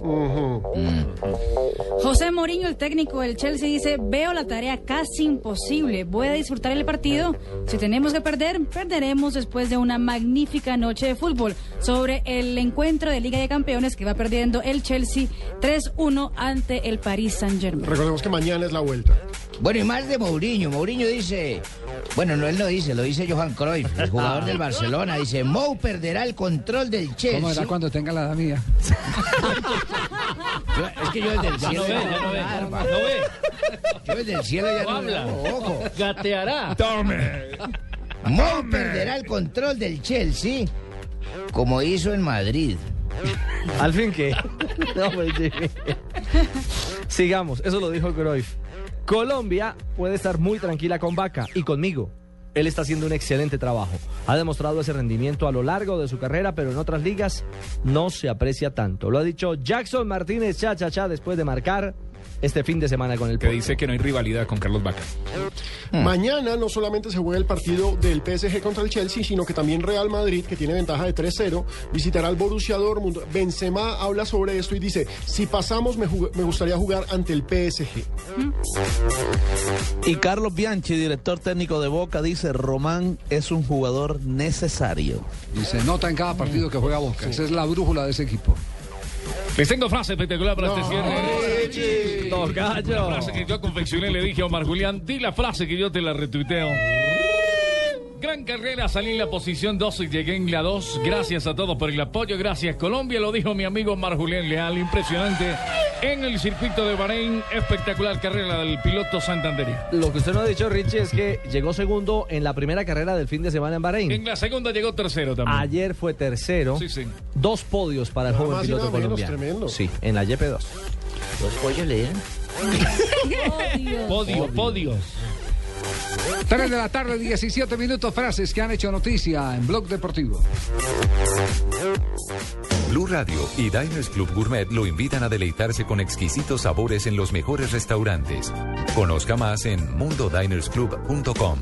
José Mourinho, el técnico del Chelsea, dice, veo la tarea casi imposible. Voy a disfrutar el partido. Si tenemos que perder, perderemos después de una magnífica noche de fútbol. Sobre el encuentro de Liga de Campeones que va perdiendo el Chelsea 3-1 ante el Paris Saint-Germain. Recordemos que mañana es la vuelta. Bueno, y más de Mourinho. Mourinho dice, bueno, no él lo dice, lo dice Johan Cruyff, el jugador del Barcelona. Dice, Mou perderá el control del Chelsea. ¿Cómo era cuando tenga la edad mía? Es que yo desde el Ya cielo... no ve, ya no ve, no ve. Yo desde el cielo ya No no habla. veo, ojo. Gateará. Mou perderá el control del Chelsea como hizo en Madrid. Al fin que. No, pues. Sigamos, eso lo dijo Cruyff. Colombia puede estar muy tranquila con Vaca y conmigo. Él está haciendo un excelente trabajo. Ha demostrado ese rendimiento a lo largo de su carrera, pero en otras ligas no se aprecia tanto. Lo ha dicho Jackson Martínez cha cha cha después de marcar este fin de semana con el Que Porto. dice que no hay rivalidad con Carlos Vaca. Mañana no solamente se juega el partido del PSG contra el Chelsea, sino que también Real Madrid, que tiene ventaja de 3-0, visitará al Borussia Dortmund. Benzema habla sobre esto y dice, si pasamos me, me gustaría jugar ante el PSG. Y Carlos Bianchi, director técnico de Boca, dice, Román es un jugador necesario. Y se nota en cada partido que juega Boca. Esa es la brújula de ese equipo. Les tengo frase espectacular para este cierre. Tocayo. La frase que yo confeccioné le dije a Omar Julián, di la frase que yo te la retuiteo. Gran carrera, salí en la posición 2 y llegué en la 2. Gracias a todos por el apoyo. Gracias Colombia, lo dijo mi amigo Mar Julián Leal. Impresionante en el circuito de Bahrein. Espectacular carrera del piloto Santander. Lo que usted no ha dicho, Richie, es que llegó segundo en la primera carrera del fin de semana en Bahrein. En la segunda llegó tercero también. Ayer fue tercero. Sí, sí. Dos podios para el Nada joven piloto colombiano. tremendo. Sí, en la YP2. Dos pollos le dieron. Podio, podios. 3 de la tarde, 17 minutos, frases que han hecho noticia en Blog Deportivo. Blue Radio y Diners Club Gourmet lo invitan a deleitarse con exquisitos sabores en los mejores restaurantes. Conozca más en mundodinersclub.com.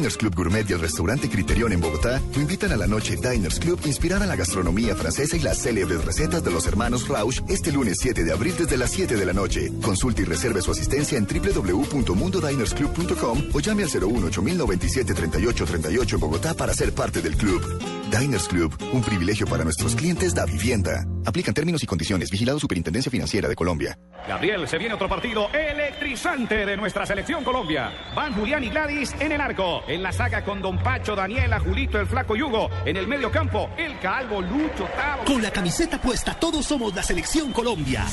Diners Club Gourmet y el restaurante Criterion en Bogotá lo invitan a la noche Diners Club inspirada en la gastronomía francesa y las célebres recetas de los hermanos Rauch este lunes 7 de abril desde las 7 de la noche. Consulte y reserve su asistencia en www.mundodinersclub.com o llame al 01 8097 38 38 en Bogotá para ser parte del club. Diners Club, un privilegio para nuestros clientes da vivienda. Aplican términos y condiciones. Vigilado Superintendencia Financiera de Colombia. Gabriel, se viene otro partido electrizante de nuestra selección Colombia. Van Julián y Gladys en el arco. En la saga con Don Pacho, Daniela, Julito, el Flaco Yugo. En el medio campo, el Calvo, Lucho, Tavo. Con la camiseta puesta, todos somos la selección Colombia.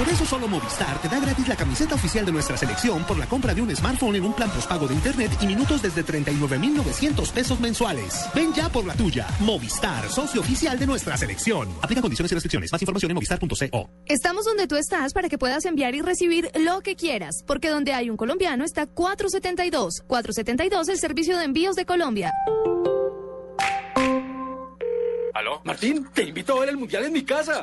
Por eso solo Movistar te da gratis la camiseta oficial de nuestra selección por la compra de un smartphone en un plan postpago de internet y minutos desde 39.900 pesos mensuales. Ven ya por la tuya. Movistar, socio oficial de nuestra selección. Aplica condiciones y restricciones. Más información en movistar.co. Estamos donde tú estás para que puedas enviar y recibir lo que quieras, porque donde hay un colombiano está 472. 472, el servicio de envíos de Colombia. ¿Aló? Martín, te invito a ver el mundial en mi casa.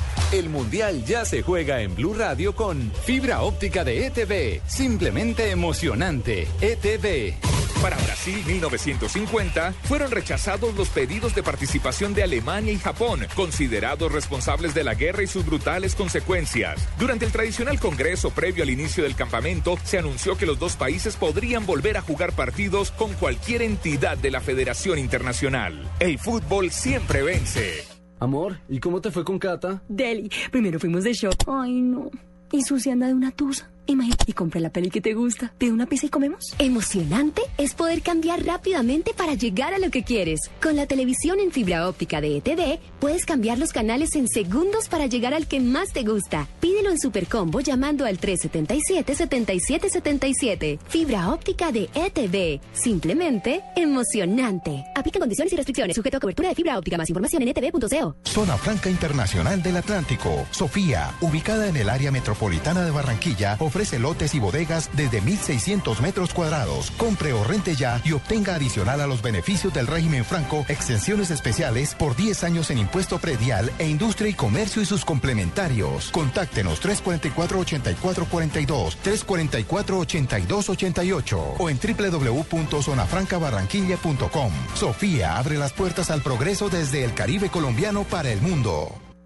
El Mundial ya se juega en Blue Radio con fibra óptica de ETV. Simplemente emocionante. ETV. Para Brasil 1950 fueron rechazados los pedidos de participación de Alemania y Japón, considerados responsables de la guerra y sus brutales consecuencias. Durante el tradicional congreso previo al inicio del campamento, se anunció que los dos países podrían volver a jugar partidos con cualquier entidad de la Federación Internacional. El fútbol siempre vence. Amor, ¿y cómo te fue con Cata? Deli, primero fuimos de show. Ay, no. Y Susi anda de una tusa. Imagínate, y compré la peli que te gusta. Pide una pizza y comemos. Emocionante es poder cambiar rápidamente para llegar a lo que quieres. Con la televisión en fibra óptica de ETV, puedes cambiar los canales en segundos para llegar al que más te gusta. Pídelo en Supercombo llamando al 377-7777. Fibra óptica de ETV. Simplemente emocionante. Aplica condiciones y restricciones. Sujeto a cobertura de fibra óptica. Más información en etv.co. Zona Franca Internacional del Atlántico. Sofía, ubicada en el área metropolitana de Barranquilla, ofrece lotes y bodegas desde 1.600 metros cuadrados. Compre o rente ya y obtenga adicional a los beneficios del régimen franco extensiones especiales por 10 años en impuesto predial e industria y comercio y sus complementarios. Contáctenos 344-8442, 344-8288 o en www.zonafrancabarranquilla.com. Sofía abre las puertas al progreso desde el Caribe colombiano para el mundo.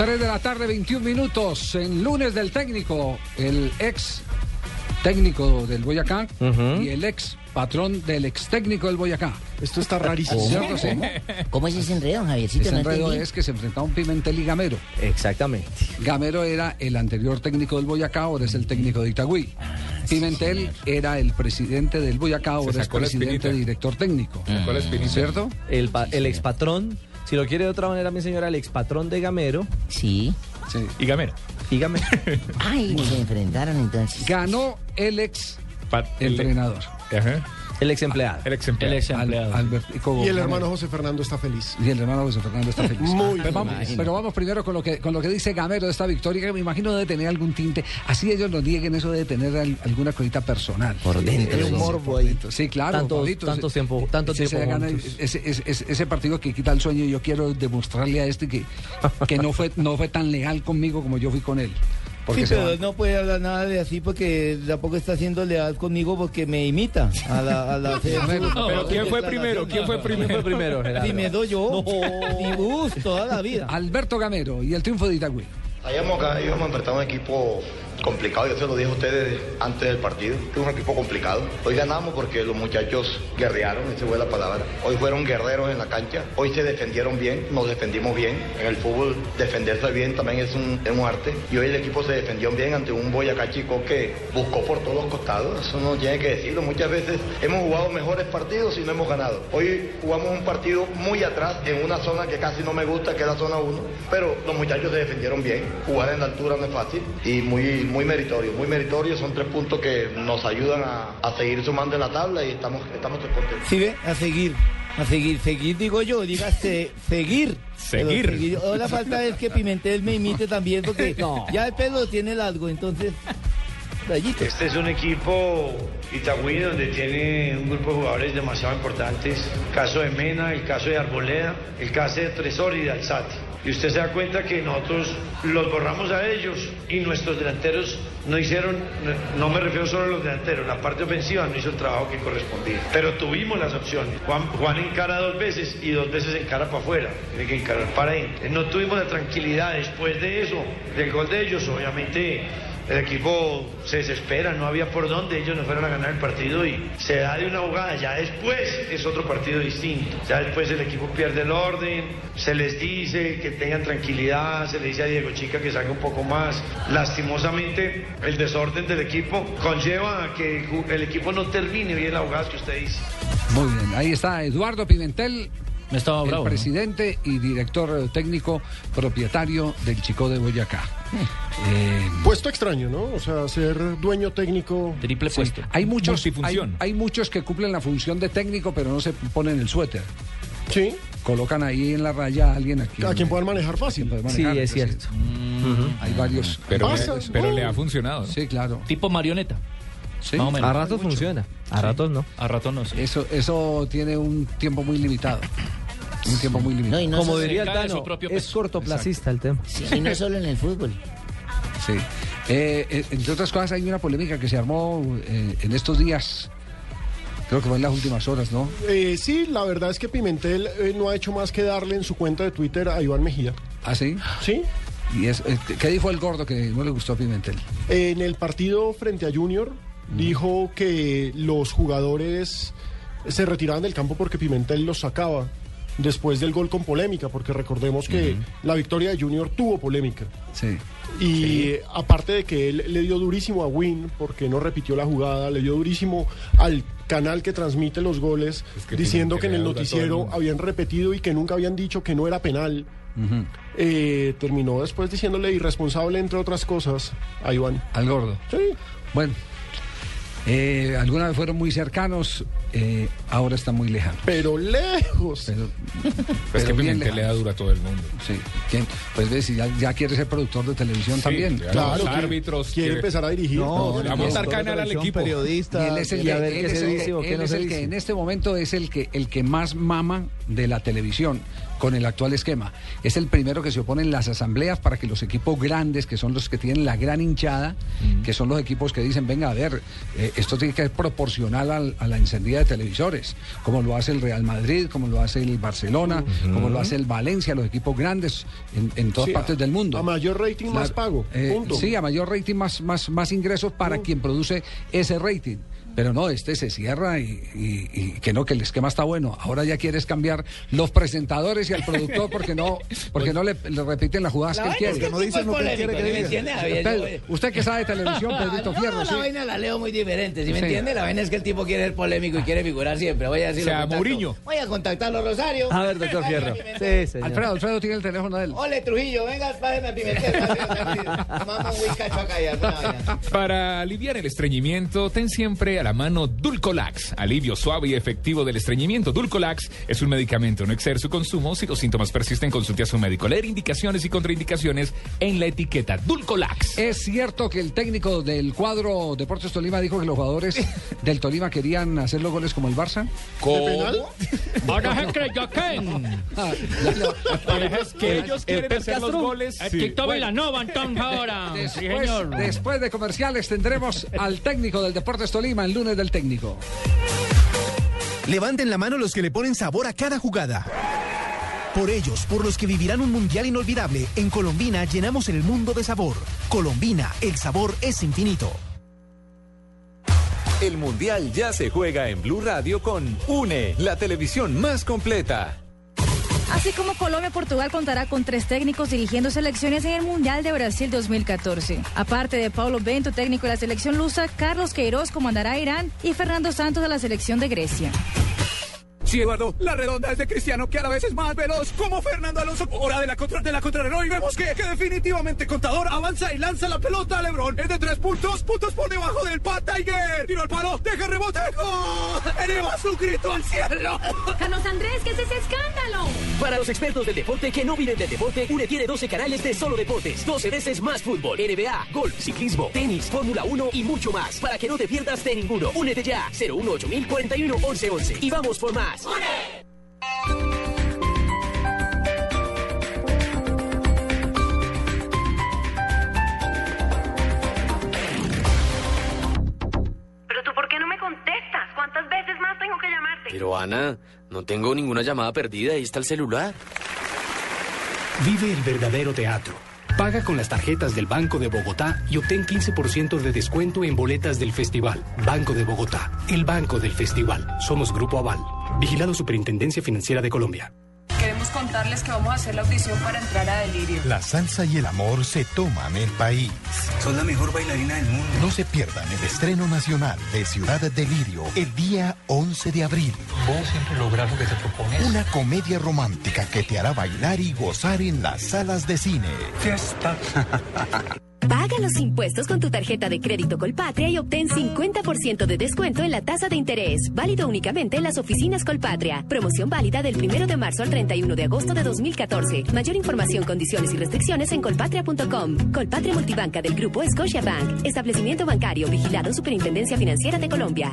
Tres de la tarde, 21 minutos, en lunes del técnico, el ex técnico del Boyacá y el ex patrón del ex técnico del Boyacá. Esto está rarísimo. ¿Cómo es ese enredo, Javiercito? Ese No enredo entendí. es que se enfrentaba un Pimentel y Gamero. Exactamente. Gamero era el anterior técnico del Boyacá, ahora es el técnico de Itagüí. Pimentel era el presidente del Boyacá, ahora es presidente director técnico. sacó la espinita. ¿Cierto? El, pa- el expatrón, si lo quiere de otra manera, mi señora, el expatrón de Gamero. Sí. Y Gamero. Y Gamero. Ay, se enfrentaron entonces. Ganó el ex entrenador. El ex empleado. El ex empleado. El ex empleado. Al- Albertico Y el hermano José Fernando está feliz. Y el hermano José Fernando está feliz. Muy pero, bien. vamos, pero vamos primero con lo que con lo que dice Gamero de esta victoria, que me imagino debe tener algún tinte. Así ellos nos nieguen, eso debe tener al- alguna cosita personal. Por dentro, sí, un sí, morbo por ahí. dentro. Sí, claro. Tanto- Pablito, tanto ese- tiempo- tanto ese tiempo gana ese partido que quita el sueño, yo quiero demostrarle a este que, que no fue no fue tan leal conmigo como yo fui con él. Sí, pero va- no puede hablar nada de así porque tampoco está siendo leal conmigo porque me imita a la... A la Pero ¿quién fue primero? ¿Quién fue primero? ¿Quién fue primero? Primero yo. Mi bus toda la vida. Alberto Gamero y el triunfo de Itagüí. Íbamos a enfrentar un equipo complicado, yo se lo dije a ustedes antes del partido, es un equipo complicado. Hoy ganamos porque los muchachos guerrearon, esa fue la palabra. Hoy fueron guerreros en la cancha, hoy se defendieron bien, nos defendimos bien. En el fútbol defenderse bien también es un, es un arte. Y hoy el equipo se defendió bien ante un Boyacá chico que buscó por todos los costados, eso no tiene que decirlo. Muchas veces hemos jugado mejores partidos y no hemos ganado. Hoy jugamos un partido muy atrás en una zona que casi no me gusta, que es la zona 1, pero los muchachos se defendieron bien. Jugar en la altura no es fácil y muy, muy meritorio, muy meritorio. Son tres puntos que nos ayudan a, a seguir sumando en la tabla y estamos, estamos contentos. Sí, ve, a seguir. A seguir, seguir digo yo, dígase seguir. Seguir. Pero Ahora la falta es que Pimentel me imite también porque ya el pelo tiene largo, entonces... Rayito. Este es un equipo Itagüí donde tiene un grupo de jugadores demasiado importantes. El caso de Mena, el caso de Arboleda, el caso de Tresor y de Alzate. Y usted se da cuenta que nosotros los borramos a ellos y nuestros delanteros no hicieron, no- me refiero solo a los delanteros, la parte ofensiva no hizo el trabajo que correspondía. Pero tuvimos las opciones. Juan, Juan encara dos veces y dos veces encara para afuera. Tiene que encarar para adentro. No tuvimos la tranquilidad después de eso, del gol de ellos. Obviamente el equipo se desespera, no había por dónde, ellos no fueron a ganar el partido y se da de una jugada, ya después es otro partido distinto, ya después el equipo pierde el orden, se les dice que tengan tranquilidad, se le dice a Diego Chica que salga un poco más, lastimosamente el desorden del equipo conlleva a que el equipo no termine bien las jugadas que usted dice. Muy bien, ahí está Eduardo Pimentel, estaba el bravo, ¿no? presidente y director técnico propietario del Chico de Boyacá. Eh, Puesto extraño, ¿no? O sea, ser dueño técnico. Triple sí, hay muchos, hay, hay muchos que cumplen la función de técnico, pero no se ponen el suéter. Sí. Colocan ahí en la raya a alguien aquí. A quien puedan manejar fácil. Sí, es cierto. Hay varios. Pero, hay le, varios. pero le ha funcionado. Sí, claro. Tipo marioneta. Sí. Más o menos. A ratos funciona, a ratos no. A ratos no. sí. Eso, eso tiene un tiempo muy limitado. Un tiempo muy limitado. Como se diría el propio es cortoplacista el tema. Y no solo en el fútbol. Sí. Eh, eh, entre otras cosas, hay una polémica que se armó eh, en estos días. Creo que fue en las últimas horas, ¿no? Eh, sí, la verdad es que Pimentel eh, no ha hecho más que darle en su cuenta de Twitter a Iván Mejía. ¿Ah, sí? Sí. Y es, eh, ¿Qué dijo el gordo que no le gustó a Pimentel? En el partido frente a Junior dijo que los jugadores se retiraban del campo porque Pimentel los sacaba después del gol con polémica, porque recordemos que la victoria de Junior tuvo polémica. Sí. Y eh, aparte de que él le dio durísimo a Win porque no repitió la jugada, le dio durísimo al canal que transmite los goles, que diciendo que en el noticiero habían repetido y que nunca habían dicho que no era penal. Eh, terminó después diciéndole irresponsable, entre otras cosas, a Iván. Al gordo. Sí. Bueno. Eh, alguna vez fueron muy cercanos, eh, ahora están muy lejanos. Pero lejos. Pero, Es pero que bien Pimentel le da lejanos. duro a todo el mundo. Sí. ¿Quién? Pues ves, si ya, ya quiere ser productor de televisión Sí, también. Claro, los árbitros, quiere empezar a dirigir. No, No, a montar canal al equipo. periodista. Y él es el, Y que, él es el que- o qué él no es se el que dice. en este momento es el que, el que más mama de la televisión con el actual esquema. Es el primero que se opone en las asambleas para que los equipos grandes, que son los que tienen la gran hinchada, que son los equipos que dicen, venga, a ver, eh, esto tiene que ser proporcional al- a la encendida de televisores, como lo hace el Real Madrid, como lo hace el Barcelona, como lo hace el Valencia, los equipos grandes en, en todas Sí, partes del mundo. A mayor rating, más pago. Eh, punto. sí, a mayor rating, más, más, más ingresos para quien produce ese rating. Pero no, este se cierra y, y- y que no, que el esquema está bueno. Ahora ya quieres cambiar los presentadores y al productor porque no, porque no le, le repiten las jugadas La que él quiere. es que polémico, ¿sí me entiende? A ver, Pedro, yo- usted que sabe de televisión, Pedrito No, Fierro, la sí. vaina la leo muy diferente, ¿sí me Sí. entiende? La vaina es que el tipo quiere ser polémico y quiere figurar siempre. Voy a decirlo. O sea, Mourinho. Voy a contactarlo, Rosario. A ver, doctor Fierro. Sí, señor. Alfredo, Alfredo tiene el teléfono de él. Ole, Trujillo, venga, pásame a Pimentel. Vaina. Para aliviar el estreñimiento, ten siempre a la mano Dulcolax, alivio suave y efectivo del estreñimiento. Dulcolax es un medicamento, no exceder su consumo. Si los síntomas persisten, consulte a su médico. Leer indicaciones y contraindicaciones en la etiqueta Dulcolax. ¿Es cierto que el técnico del cuadro Deportes Tolima dijo que los jugadores del Tolima querían hacer los goles como el Barça? ¿Cómo? Ahora se creyó Ken. Es que ellos quieren hacer los goles. Vilanova, entonces ahora. Sí, Después, señor. después de comerciales tendremos al técnico del Deportes Tolima el lunes del técnico. Levanten la mano los que le ponen sabor a cada jugada. Por ellos, por los que vivirán un mundial inolvidable, en Colombina llenamos el mundo de sabor. Colombina, el sabor es infinito. El Mundial ya se juega en Blue Radio con UNE, la televisión más completa. Así como Colombia, Portugal contará con tres técnicos dirigiendo selecciones en el Mundial de Brasil 2014. Aparte de Paulo Bento, técnico de la selección lusa, Carlos Queiroz comandará a Irán y Fernando Santos a la selección de Grecia. Sí, Eduardo, la redonda es de Cristiano, que a la vez es más veloz, como Fernando Alonso. Hora de la contra de la contrarreloj y vemos que, que definitivamente Contador avanza y lanza la pelota a Lebron. Es de tres puntos, puntos por debajo del Pat Tiger. Tiro al palo, deja el rebote. ¡Gol! Eleva su grito al cielo. Carlos Andrés, ¿qué es ese escándalo? Para los expertos del deporte que no viven del deporte, UNE tiene 12 canales de solo deportes, 12 veces más fútbol, NBA, golf, ciclismo, tenis, Fórmula 1 y mucho más. Para que no te pierdas de ninguno. Únete ya, 018 41 11 11 y vamos por más. Pero tú, ¿por qué no me contestas? ¿Cuántas veces más tengo que llamarte? Pero Ana, no tengo ninguna llamada perdida, ahí está el celular. Vive el verdadero teatro. Paga con las tarjetas del Banco de Bogotá y obtén 15% de descuento en boletas del festival. Banco de Bogotá, el banco del festival. Somos Grupo Aval. Vigilado Superintendencia Financiera de Colombia. Contarles que vamos a hacer la audición para entrar a Delirio. La salsa y el amor se toman el país. Son la mejor bailarina del mundo. No se pierdan el estreno nacional de Ciudad Delirio el día 11 de abril. Vos siempre lograr lo que te propones. Una comedia romántica que te hará bailar y gozar en las salas de cine. Fiesta. Paga los impuestos con tu tarjeta de crédito Colpatria y obtén 50% de descuento en la tasa de interés. Válido únicamente en las oficinas Colpatria. Promoción válida del 1 de marzo al 31 de agosto de 2014. Mayor información, condiciones y restricciones en colpatria.com. Colpatria Multibanca del Grupo Scotiabank. Establecimiento bancario vigilado Superintendencia Financiera de Colombia.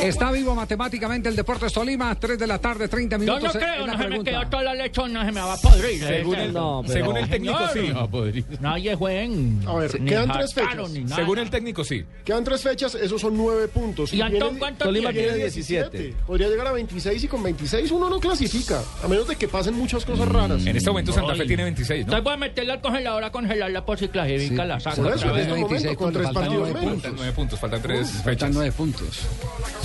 Está vivo matemáticamente el Deportes Tolima, 3 de la tarde, 30 Yo minutos. no es creo, la no se me quedó toda la lechona, se me va a podrir. Según ese. el- no, pero- Según el técnico, Señor, sí. Nadie fue en... A ver, ni quedan tres fechas. ni nada. Según el técnico, sí. Quedan tres fechas, esos son nueve puntos. ¿Y tiene- Antón cuánto Tolima tiene? tiene 17. Podría llegar a 26 y con 26 uno no clasifica. A menos de que pasen muchas cosas raras. En este momento Santa Fe tiene 26, ¿no? Entonces voy a meterla al congelador a congelarla por si clasifica Sí, la saca por eso, vez. es 26 con tres faltan partidos nueve menos. puntos. Faltan nueve puntos, faltan tres Faltan fechas. Nueve puntos.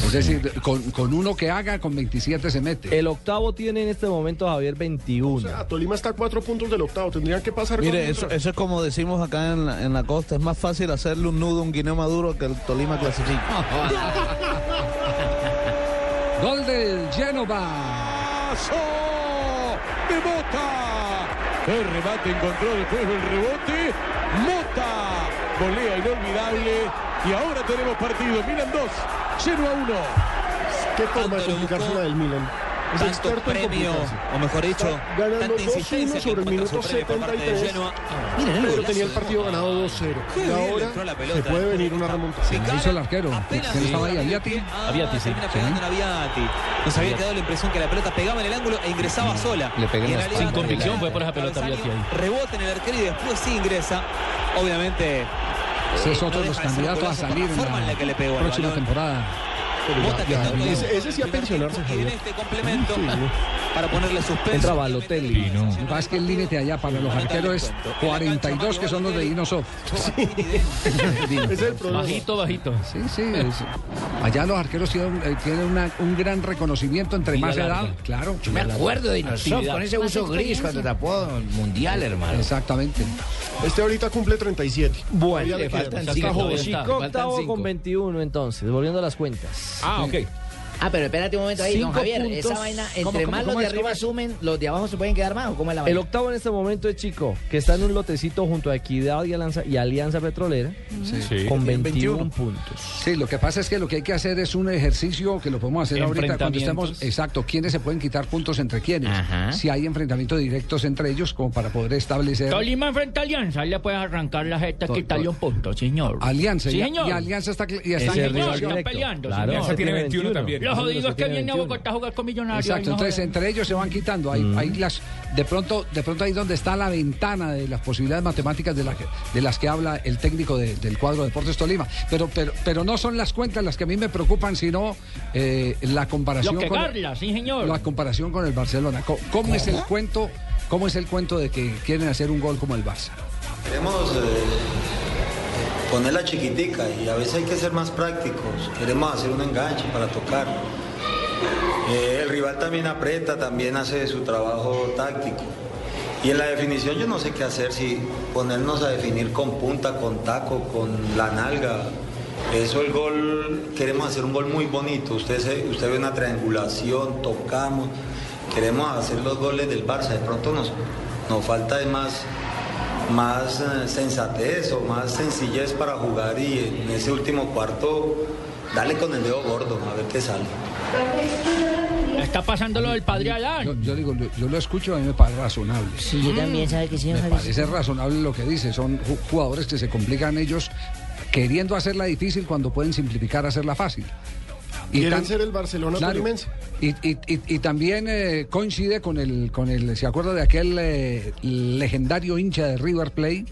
Es decir, con, con uno que haga, con 27 se mete. El octavo tiene en este momento Javier 21. Ah, Tolima está a cuatro puntos del octavo. Tendrían que pasar Mire, eso, es como decimos acá en la, en la costa. Es más fácil hacerle un nudo a un guineo maduro que el Tolima clasifique. Gol del Genova. de Mota. El remate encontró después el rebote. Mota. Volea inolvidable. Y ahora tenemos partido. Milan 2, Genoa 1. ¿Qué forma de complicarse la del Milan? Es Tanto premio, o mejor dicho, tanta 2-1 insistencia sobre el que minuto encuentra su premio por parte de 73. Genoa. Miren, el pero golazo tenía el partido ganado 2-0. Qué Y bien ahora entró la se pelota. puede venir una remontada. ¿Qué hizo el arquero? ¿Quién Apenas estaba ahí? ¿Aviati? Ah, Aviati, sí. pegando en Aviati. Nos había quedado la impresión que la pelota pegaba en el ángulo e ingresaba sola. Le realidad, Sin convicción la- fue por esa pelota Aviati ahí. Rebota en el arquero y después sí ingresa. Obviamente. Es otro de los candidatos a salir en la que le pegó la al próxima temporada. Ese- sí a pensionarse, Javier. este complemento, para ponerle suspenso. Entra Balotelli. Lo que pasa es que el límite allá para los arqueros es 42, que son los de Inosov. Es el problema. Bajito, bajito. Sí, sí. es- allá los arqueros tienen, eh, tienen una- un gran reconocimiento entre más edad. Claro. Yo me acuerdo de Inosov con ese uso gris cuando tapó el mundial, hermano. Exactamente. Este ahorita cumple 37. Bueno, le faltan Está cinco, joven. Chico octavo con 21 entonces, volviendo a las cuentas. Ah, ok. Ah, pero espérate un momento ahí, don Cinco Javier. puntos. Esa vaina, entre ¿Cómo, cómo, más cómo los de es, arriba sumen, los de abajo se pueden quedar más. ¿O cómo es la El vaina? octavo en este momento es Chico, que está en un lotecito junto a Equidad y Alianza, y Alianza Petrolera, Sí. con Tienen 21, puntos. Sí, lo que pasa es que lo que hay que hacer es un ejercicio que lo podemos hacer ahorita cuando estemos. Exacto, quiénes se pueden quitar puntos entre quiénes. Si hay enfrentamientos directos entre ellos, como para poder establecer. Tolima frente a Alianza, le puedes arrancar la jeta, quitarle un punto, señor. Alianza, Sí, y, señor. y Alianza está, y en- rival Están directo. peleando, Claro, señor. Alianza tiene 21 también. Lo jodido es que viene a Bogotá a jugar con Millonarios. Exacto, no entonces entre ellos se van quitando. Hay, hay las, de pronto, de pronto ahí donde está la ventana de las posibilidades matemáticas de, la que- de las que habla el técnico de- del cuadro de Deportes Tolima. Pero, pero, pero no son las cuentas las que a mí me preocupan, sino eh, la comparación Lo que con Carla, sí, señor. la comparación con el Barcelona. ¿Cómo, es el cuento? ¿Cómo es el cuento de que quieren hacer un gol como el Barça? Queremos eh, ponerla chiquitica y a veces hay que ser más prácticos. Queremos hacer un enganche para tocar. Eh, el rival también aprieta, también hace su trabajo táctico. Y en la definición yo no sé qué hacer, si ponernos a definir con punta, con taco, con la nalga. Eso el gol, queremos hacer un gol muy bonito. Usted, usted ve una triangulación, tocamos. Queremos hacer los goles del Barça. De pronto nos, nos falta de más, más eh, sensatez o más sencillez para jugar y en ese último cuarto darle con el dedo gordo, a ver qué sale. Está pasando lo del padre Adán. Yo, yo digo, yo, yo lo escucho, a mí me parece razonable. Sí, yo también, ¿sabe que sí, Me parece razonable lo que dice. Son ju- jugadores que se complican ellos queriendo hacerla difícil cuando pueden simplificar hacerla fácil. Quieren tan- ser el Barcelona Claro. Y, y- y- y también eh, coincide con el, con el, ¿se acuerda de aquel eh, legendario hincha de River Plate?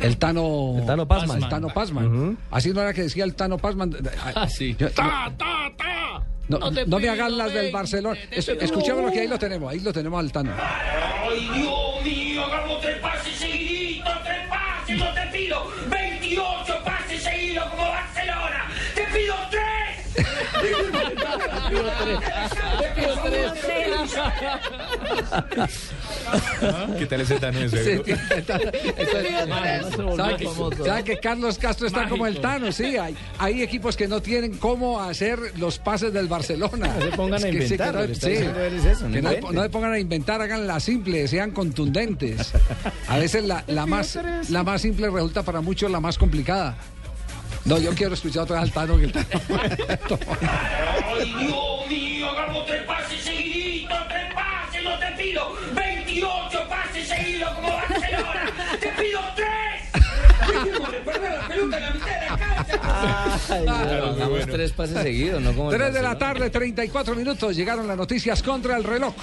El Tano, El Tano Pazman. El Tano Pazman. Así no era que decía el Tano Pazman. Ah, sí. Yo- Ta, ta, ta. no, No te no me hagan las del Barcelona. Es- escuchemos lo que ahí lo tenemos. Ahí lo tenemos al Tano. ¡Ay, Dios mío! Hagamos tres pases seguiditos, tres pases, no te ¿Qué tal ese Tano ese? Sí, está- está- ¿Sabe que, sabe que Carlos Castro está como el Tano? Sí, hay, hay equipos que no tienen cómo hacer los pases del Barcelona. No se pongan a inventar, que no- se pongan a inventar, hagan la simple, sean contundentes. A veces la, la más, la más simple resulta para muchos la más complicada. No, yo quiero escuchar otra vez al Tano. Que el Tano- ¡Ay, Dios mío! Hagamos tres pases seguiditos, tres pases, no te pido 28 pases seguidos como Barcelona. ¡Te pido tres! Perder la pelota en la mitad de la cancha. Ay, pero hagamos tres pases seguidos, ¿no? Como el 3 de la tarde, 34 minutos. Llegaron las noticias contra el reloj.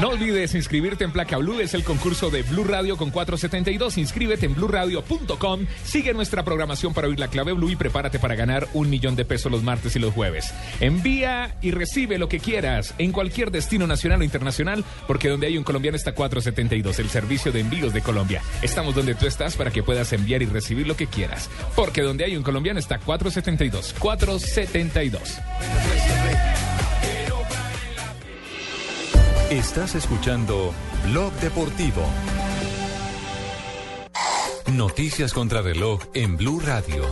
No olvides inscribirte en Placa Blue, es el concurso de Blue Radio con 472. Inscríbete en bluradio.com. Sigue nuestra programación para oír la clave Blue y prepárate para ganar un millón de pesos los martes y los jueves. Envía y recibe lo que quieras en cualquier destino nacional o internacional, porque donde hay un colombiano está 472, el servicio de envíos de Colombia. Estamos donde tú estás para que puedas enviar y recibir lo que quieras, porque donde hay un colombiano está 472. 472. Estás escuchando Blog Deportivo. Noticias contra reloj en Blue Radio.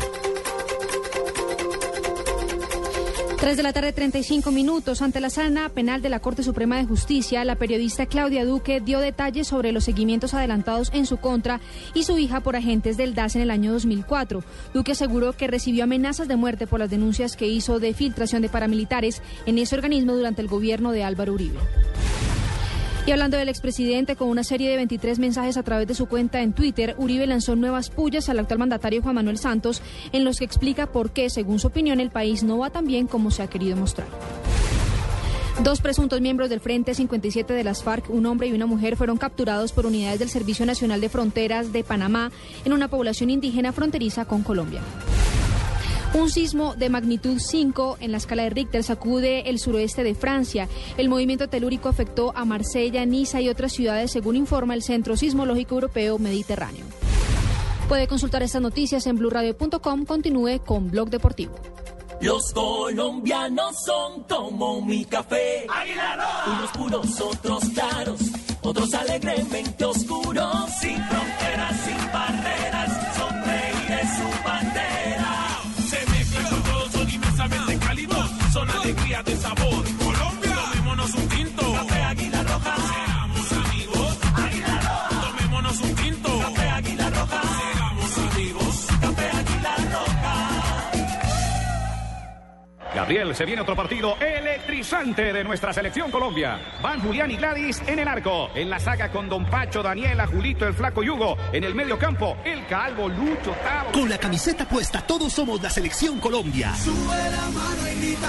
3 de la tarde, 35 minutos. Ante la sala penal de la Corte Suprema de Justicia, la periodista Claudia Duque dio detalles sobre los seguimientos adelantados en su contra y su hija por agentes del DAS en el año 2004. Duque aseguró que recibió amenazas de muerte por las denuncias que hizo de filtración de paramilitares en ese organismo durante el gobierno de Álvaro Uribe. Y hablando del expresidente, con una serie de 23 mensajes a través de su cuenta en Twitter, Uribe lanzó nuevas pullas al actual mandatario Juan Manuel Santos, en los que explica por qué, según su opinión, el país no va tan bien como se ha querido mostrar. Dos presuntos miembros del Frente 57 de las FARC, un hombre y una mujer, fueron capturados por unidades del Servicio Nacional de Fronteras de Panamá en una población indígena fronteriza con Colombia. Un sismo de magnitud 5 en la escala de Richter sacude el suroeste de Francia. El movimiento telúrico afectó a Marsella, Niza y otras ciudades, según informa el Centro Sismológico Europeo Mediterráneo. Puede consultar estas noticias en blurradio.com. Continúe con Blog Deportivo. Los colombianos son como mi café. Unos puros, otros claros, otros alegremente oscuros. Sin fronteras, sin barreras, son reyes su bandera. Alegría de sabor. Colombia, tomémonos un tinto. Café Águila Roja. Seamos amigos. Águila Roja. Tomémonos un tinto. Café Águila Roja. Seamos amigos. Café Águila Roja. Gabriel, se viene otro partido electrizante de nuestra selección Colombia. Van Julián y Gladys en el arco. En la saga con Don Pacho, Daniela, Julito, el Flaco Yugo. En el medio campo, el Calvo, Lucho, Tavo. Con la camiseta puesta, todos somos la selección Colombia. Sube la mano y grita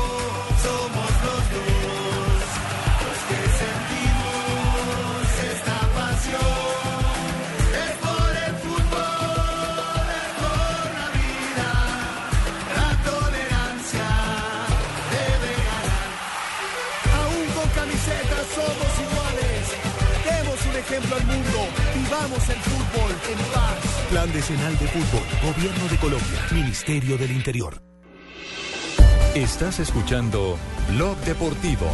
ejemplo al mundo. Vivamos el fútbol en paz. Plan Decenal de Fútbol. Gobierno de Colombia. Ministerio del Interior. Estás escuchando Blog Deportivo.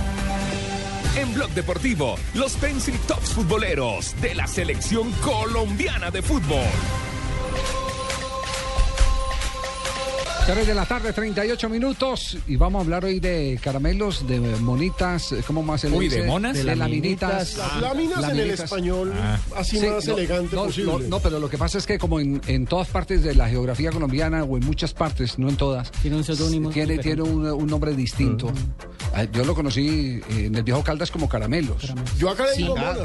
En Blog Deportivo, los Pencil Tops futboleros de la selección colombiana de fútbol. 3 de la tarde, 38 minutos. Y vamos a hablar hoy de caramelos, de monitas, ¿cómo más se le Uy, ¿de dice? monas? De, De laminitas. Las láminas en el español, así Sí, más no, elegante no, posible. no, no, pero lo que pasa es que como en, en todas partes de la geografía colombiana, o en muchas partes, no en todas, tiene un Tiene, tiene un, un nombre distinto. Ah, Yo lo conocí eh, en el viejo Caldas como caramelos. Yo acá le digo monas.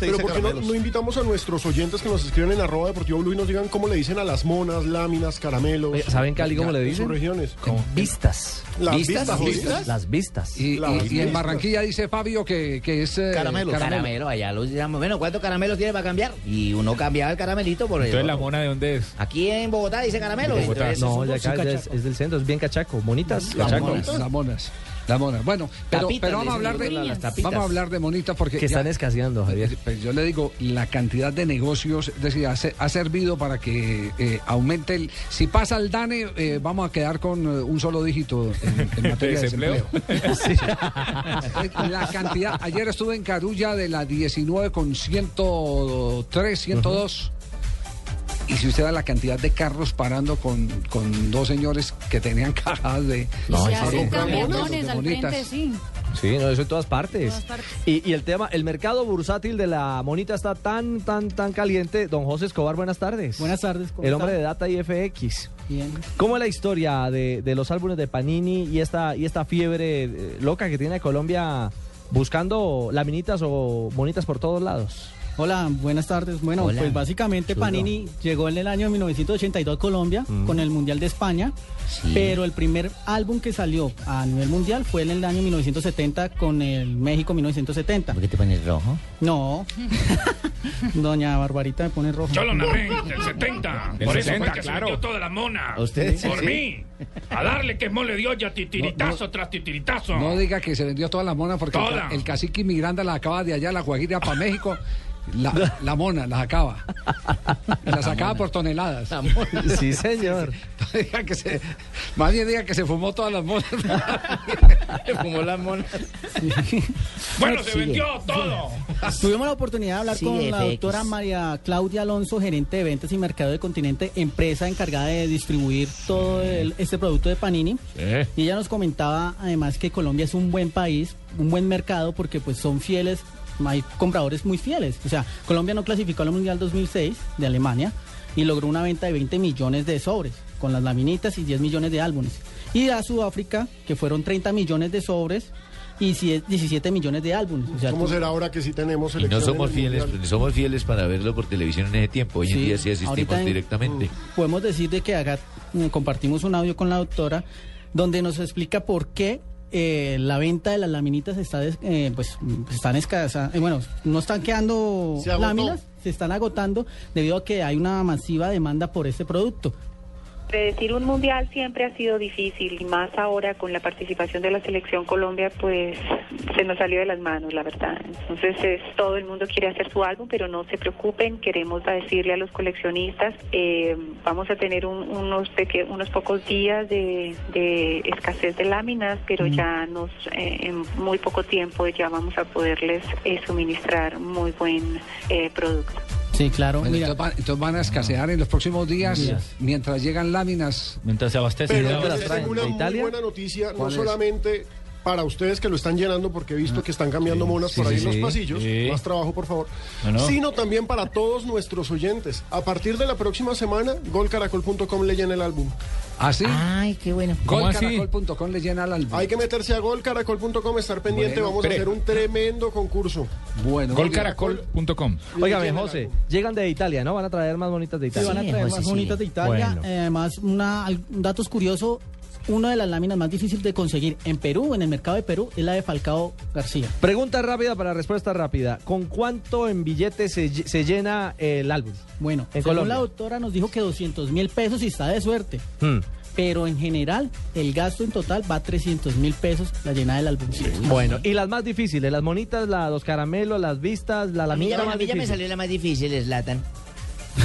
Pero ¿por qué no, no invitamos a nuestros oyentes que nos escriben en arroba deportivo blue y nos digan cómo le dicen a las monas, láminas, caramelos? Oye, ¿saben Cali cómo le dicen? regiones. Vistas. ¿Las vistas, jodidas? Las vistas. Y, y- y en Barranquilla dice Fabio que, que es... eh, Caramelo, allá lo llamamos. Bueno, ¿cuántos caramelos tiene para cambiar? Y uno cambiaba el caramelito por el Entonces, ¿la mona de dónde es? Aquí en Bogotá dice caramelo. entonces No, es es, del centro, es bien cachaco. Monitas, Las monas, las monas. Las monas. Bueno, pero, Tapitas, pero vamos a hablar de las tapitas. vamos a hablar de monitas porque Que están escaseando, Javier. Pues yo le digo la cantidad de negocios, es decir, ha, ha servido para que eh, aumente el. Si pasa el DANE, eh, vamos a quedar con eh, un solo dígito en, en materia de desempleo? desempleo. Sí. La cantidad. Ayer estuve en Carulla de la 19 con 103, 102. Y si usted da la cantidad de carros parando con, con dos señores que tenían cajas de. No, camiones al frente, sí. Sí, no, eso en todas partes. todas partes. Y, y el tema, el mercado bursátil de la monita está tan, tan, tan caliente. Don José Escobar, buenas tardes. Buenas tardes. ¿cómo El hombre está? de Data y FX. Bien. ¿Cómo es la historia de, de los álbumes de Panini y esta, y esta fiebre eh, loca que tiene Colombia buscando laminitas o monitas por todos lados? Hola, buenas tardes. Bueno, Hola. pues básicamente Chulo. Panini llegó en el año 1982 a Colombia Mm. con el Mundial de España, pero el primer álbum que salió a nivel mundial fue en el año 1970 con el México 1970. ¿Por qué te pones rojo? No. Doña Barbarita me pone rojo. Yo lo narré del 70. Del Por eso 70, fue que claro. se vendió toda la mona. ¿A usted? Por Sí. mí. A darle que es mole de olla, titiritazo tras titiritazo. No diga que se vendió toda la mona porque el, Toda. ca- el cacique Miranda la acaba de allá, la Guajira para México. La, la mona las acaba. Las sacaba por toneladas. Sí, señor. No diga que se, más bien diga que se fumó todas las monas. Se fumó las monas. Bueno, se Sigue. vendió todo. Tuvimos la oportunidad de hablar Sigue, con la FX. doctora María Claudia Alonso, gerente de ventas y mercado de Continente, empresa encargada de distribuir todo el- este producto de Panini. Y ella nos comentaba además que Colombia es un buen país, un buen mercado porque pues son fieles, hay compradores muy fieles. O sea, Colombia no clasificó al Mundial 2006 de Alemania y logró una venta de 20 millones de sobres con las laminitas y 10 millones de álbumes. Y a Sudáfrica, que fueron 30 millones de sobres y si- 17 millones de álbumes. O sea, ¿Cómo tú- será ahora que sí tenemos Y no somos fieles, Mundial? somos fieles para verlo por televisión en ese tiempo. Hoy en día sí asistimos en- directamente. podemos decir de que acá eh, compartimos un audio con la doctora donde nos explica por qué eh, la venta de las laminitas está des- eh, pues están escasas eh, bueno no están quedando Se láminas se están agotando debido a que hay una masiva demanda por este producto Predecir un mundial siempre ha sido difícil y más ahora con la participación de la selección Colombia, pues se nos salió de las manos, la verdad. Entonces es, todo el mundo quiere hacer su álbum, pero no se preocupen, queremos decirle a los coleccionistas, eh, vamos a tener un- unos, unos pocos días de, de escasez de láminas, pero ya nos eh, en muy poco tiempo ya vamos a poderles eh, suministrar muy buen eh, producto. Sí claro Bueno, mira entonces, van, entonces van a escasear en los próximos días, Días. mientras llegan láminas. Mientras se abastece. Pero una ¿De muy Italia? buena noticia, no solamente para ustedes que lo están llenando, porque he visto que están cambiando monas sí, por ahí sí, en los pasillos, sí. más trabajo por favor, Bueno. sino también para todos nuestros oyentes. A partir de la próxima semana, golcaracol.com le llena el álbum. ¿Ah, sí? Ay, qué bueno. Golcaracol.com le llena el álbum. Hay que meterse a golcaracol.com, estar pendiente, Bueno, vamos a hacer un tremendo concurso. Bueno. Golcaracol.com. El José, llegan de Italia, ¿no? Van a traer más bonitas de Sí, Italia. van a Sí, traer José, más sí. bonitas de Italia. Bueno. Eh, además, una, al- un dato curioso, una de las láminas más difíciles de conseguir en Perú, en el mercado de Perú, es la de Falcao García. Pregunta rápida para respuesta rápida. ¿Con cuánto en billetes se, se llena el álbum? Bueno, En según Colombia. la doctora nos dijo que 200 mil pesos y está de suerte. Hmm. Pero en general, el gasto en total va a 300 mil pesos la llenada del álbum. Bueno, y las más difíciles, las monitas, la, los caramelos, las vistas, la A mí, ya, a más mí ya me salió la más difícil, Slatan.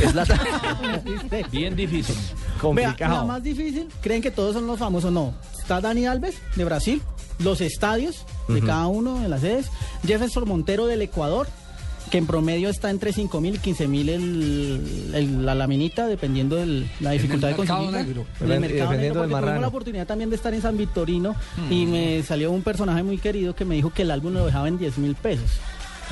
Es la- Bien difícil. Vea, complicado. la más difícil, ¿creen que todos son los famosos? No. Está Dani Alves, de Brasil, los estadios de cada uno de las sedes, Jefferson Montero del Ecuador, que en promedio está entre 5 mil y 15 mil el, el- la laminita, dependiendo de la dificultad de mercado conseguirla. negro. En el mercado dependiendo negro, del porque marrano. la oportunidad también de estar en San Victorino y me salió un personaje muy querido que me dijo que el álbum lo dejaba en 10 mil pesos.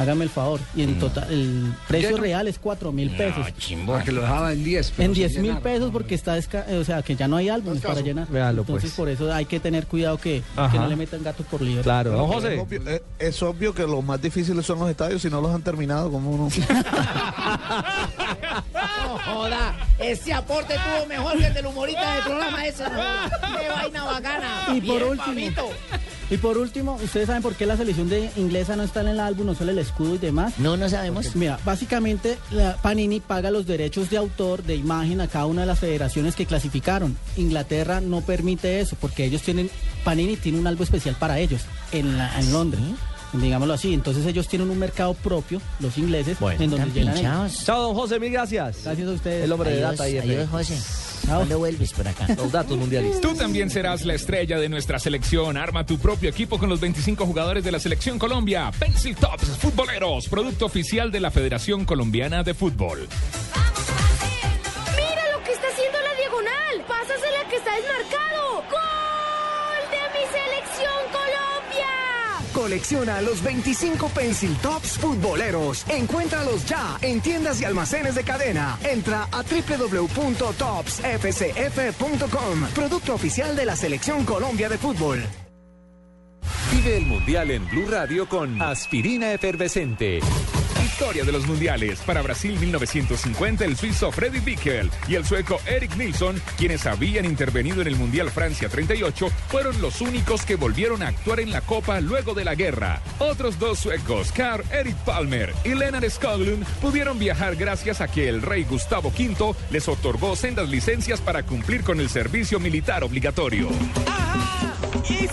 Hágame el favor. Y en total, el precio real es 4 mil pesos. Ah, que lo dejaba en 10. pero En sin 10 mil pesos porque está, eh, o sea, que ya no hay álbumes para llenar. Véalo, Entonces pues. por eso hay que tener cuidado que, Ajá. que no le metan gato por liebre. Claro, don Es José. obvio, eh, es obvio que los más difíciles son los estadios si no los han terminado como uno. No joda, ese aporte tuvo mejor que el del humorista del programa ese. ¿no? Qué vaina bacana. Y por Bien, último, papito. y por último, ¿ustedes saben por qué la selección de inglesa no está en el álbum, no solo el escudo y demás? No, no sabemos. Porque, mira, básicamente la Panini paga los derechos de autor de imagen a cada una de las federaciones que clasificaron. Inglaterra no permite eso porque ellos tienen Panini tiene un álbum especial para ellos en, la- en Londres. Digámoslo así, entonces ellos tienen un mercado propio, los ingleses, en donde Están llenan pinchados. Chao, don José, mil gracias. Gracias a ustedes. El hombre de data y adiós, José. ¿Cuándo vuelves por acá? Los datos mundialistas. Tú también serás la estrella de nuestra selección. Arma tu propio equipo con los 25 jugadores de la selección Colombia. Pencil Tops Futboleros, producto oficial de la Federación Colombiana de Fútbol. ¡Mira lo que está haciendo la diagonal! ¡Pásasela que está desmarcado! ¡Gol de mi selección Colombia! Colecciona los 25 Pencil Tops futboleros. Encuéntralos ya en tiendas y almacenes de cadena. Entra a www.topsfcf.com. Producto oficial de la Selección Colombia de Fútbol. Vive el Mundial en Blue Radio con Aspirina Efervescente. Historia de los mundiales. Para Brasil 1950, el suizo Freddy Bickel y el sueco Eric Nilsson, quienes habían intervenido en el Mundial Francia 38, fueron los únicos que volvieron a actuar en la Copa luego de la guerra. Otros dos suecos, Carl Eric Palmer y Lennart Skoglund, pudieron viajar gracias a que el rey Gustavo V les otorgó sendas licencias para cumplir con el servicio militar obligatorio. Y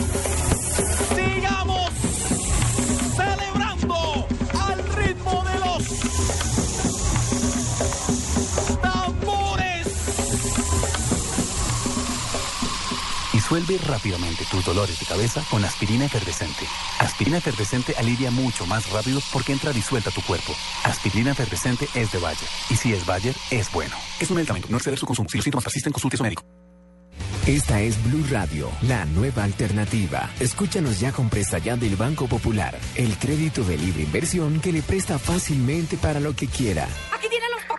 Disuelve rápidamente tus dolores de cabeza con aspirina efervescente. Aspirina efervescente alivia mucho más rápido porque entra disuelta a tu cuerpo. Aspirina efervescente es de Bayer. Y si es Bayer, es bueno. Es un medicamento. No exceder su consumo. Si los síntomas persisten, consulte a su médico. Esta es Blue Radio, la nueva alternativa. Escúchanos ya con Presta Ya del Banco Popular, el crédito de libre inversión que le presta fácilmente para lo que quiera. Aquí tienen los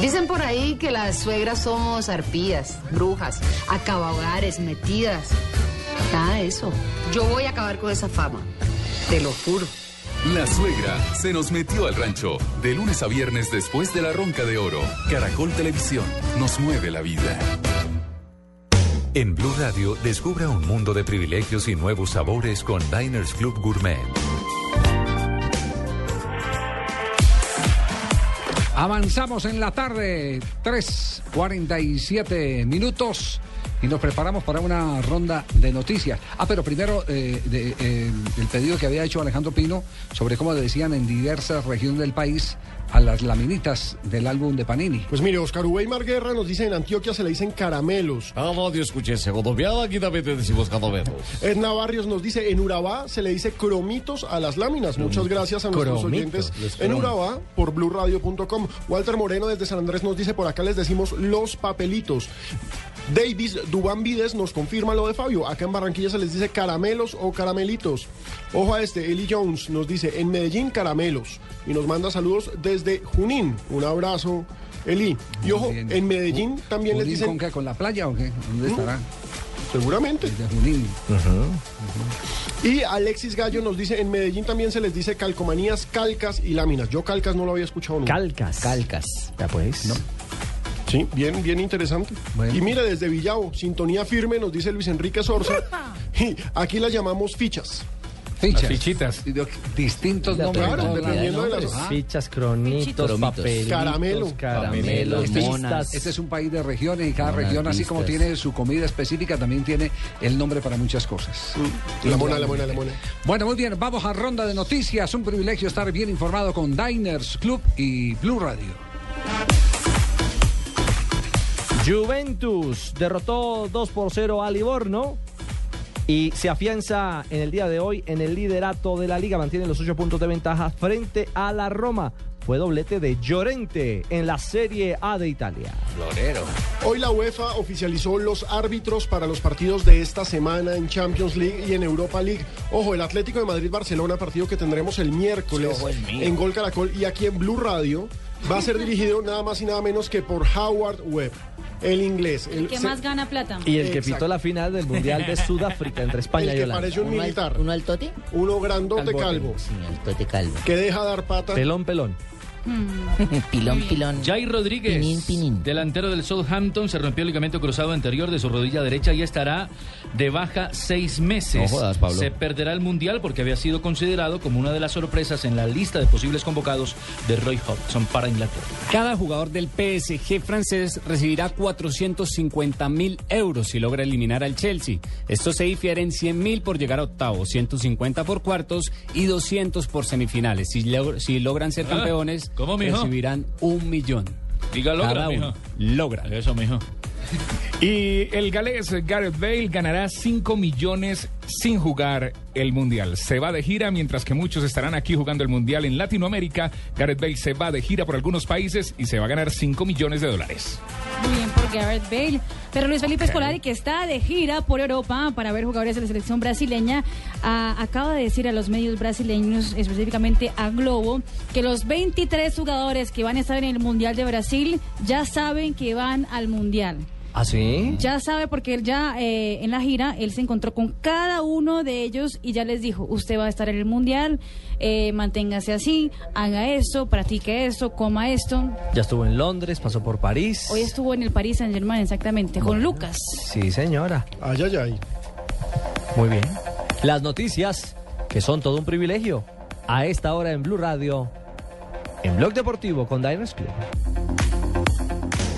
Dicen por ahí que las suegras somos arpías, brujas, acabahogares, metidas. Nada de eso. Yo voy a acabar con esa fama. Te lo juro. La suegra se nos metió al rancho. De lunes a viernes después de la ronca de oro. Caracol Televisión nos mueve la vida. En Blue Radio, descubra un mundo de privilegios y nuevos sabores con Diners Club Gourmet. Avanzamos en la tarde, 3.47 minutos. Y nos preparamos para una ronda de noticias. Ah, pero primero eh, eh, el pedido que había hecho Alejandro Pino sobre cómo decían en diversas regiones del país a las laminitas del álbum de Panini. Pues mire, Oscar Weimar Guerra nos dice en Antioquia se le dicen caramelos. Ah, no, yo escuché segodoviada, aquí también te decimos caramelos. Edna Barrios nos dice en Urabá se le dice cromitos a las láminas. Muchas gracias a nuestros Cromitos, oyentes en. Urabá por blurradio.com. Walter Moreno desde San Andrés nos dice por acá les decimos los papelitos. Davis Dubán Vides nos confirma lo de Fabio. Acá en Barranquilla se les dice caramelos o caramelitos. Ojo a este, Eli Jones nos dice en Medellín caramelos. Y nos manda saludos desde Junín. Un abrazo, Eli. Y ojo, en Medellín también les ¿Junín dicen... con qué? ¿Con la playa o qué? ¿Dónde ¿Mm? estará? Seguramente. De Junín. Y Alexis Gallo nos dice, en Medellín también se les dice calcomanías, calcas y láminas. Yo calcas no lo había escuchado nunca. Calcas. Calcas. Ya pues. No. Sí, bien, bien interesante. Y mire, desde Villavo, sintonía firme, nos dice Luis Enrique Sorza. y aquí las llamamos fichas. Fichas. fichitas. Distintos nombres. Claro, dependiendo de las- Ah. Fichas, cronitos, papelitos, Caramelo. caramelos, Este es, monas. este es un país de regiones y cada Monas región, así como tiene su comida específica, también tiene el nombre para muchas cosas. La mona, la mona, la mona. Bueno, muy bien, vamos a ronda de noticias. Un privilegio estar bien informado con Diners Club y Blue Radio. Juventus derrotó 2 por 0 a Livorno y se afianza en el día de hoy en el liderato de la liga. Mantiene los 8 puntos de ventaja frente a la Roma. Fue doblete de Llorente en la Serie A de Italia. Florero. Hoy la UEFA oficializó los árbitros para los partidos de esta semana en Champions League y en Europa League. Ojo, el Atlético de Madrid-Barcelona, partido que tendremos el miércoles Sí, en Gol Caracol y aquí en Blue Radio, va a ser dirigido nada más y nada menos que por Howard Webb, el inglés. El que se- más gana plata. Y el que Exacto. pitó la final del Mundial de Sudáfrica entre España el y que Holanda. parece un militar. ¿Uno al tote? Uno grandote Calvote. calvo. Sí, tote calvo. Que deja dar pata. Pelón, pelón. pilón, pilón. Jai Rodríguez, delantero del Southampton, se rompió el ligamento cruzado anterior de su rodilla derecha y estará de baja seis meses. No jodas, Pablo. Se perderá el Mundial porque había sido considerado como una de las sorpresas en la lista de posibles convocados de Roy Hodgson para Inglaterra. Cada jugador del PSG francés recibirá 450 mil euros si logra eliminar al Chelsea. Esto se difiere en 100 mil por llegar a octavos, 150 por cuartos y 200 por semifinales. Si, log- si logran ser Ah, campeones, ¿cómo, mijo? recibirán un millón. Diga logra, Cada uno. mijo. Logra. Eso, mijo. Y el galés Gareth Bale ganará 5 millones sin jugar el Mundial. Se va de gira mientras que muchos estarán aquí jugando el Mundial en Latinoamérica. Gareth Bale se va de gira por algunos países y se va a ganar 5 millones de dólares. Muy bien por Gareth Bale. Pero Luis Felipe Escolari, que está de gira por Europa para ver jugadores de la selección brasileña, ah, acaba de decir a los medios brasileños, específicamente a Globo, que los 23 jugadores que van a estar en el Mundial de Brasil ya saben que van al Mundial. ¿Ah, sí? Ya sabe porque él ya eh, en la gira, él se encontró con cada uno de ellos y ya les dijo, usted va a estar en el Mundial, eh, manténgase así, haga esto, practique esto, coma esto. Ya estuvo en Londres, pasó por París. Hoy estuvo en el Paris Saint Germain, exactamente, con Lucas. Sí, señora. Ay, ay, ay. Muy bien. Las noticias, que son todo un privilegio, a esta hora en Blue Radio, en Blog Deportivo con Diners Club.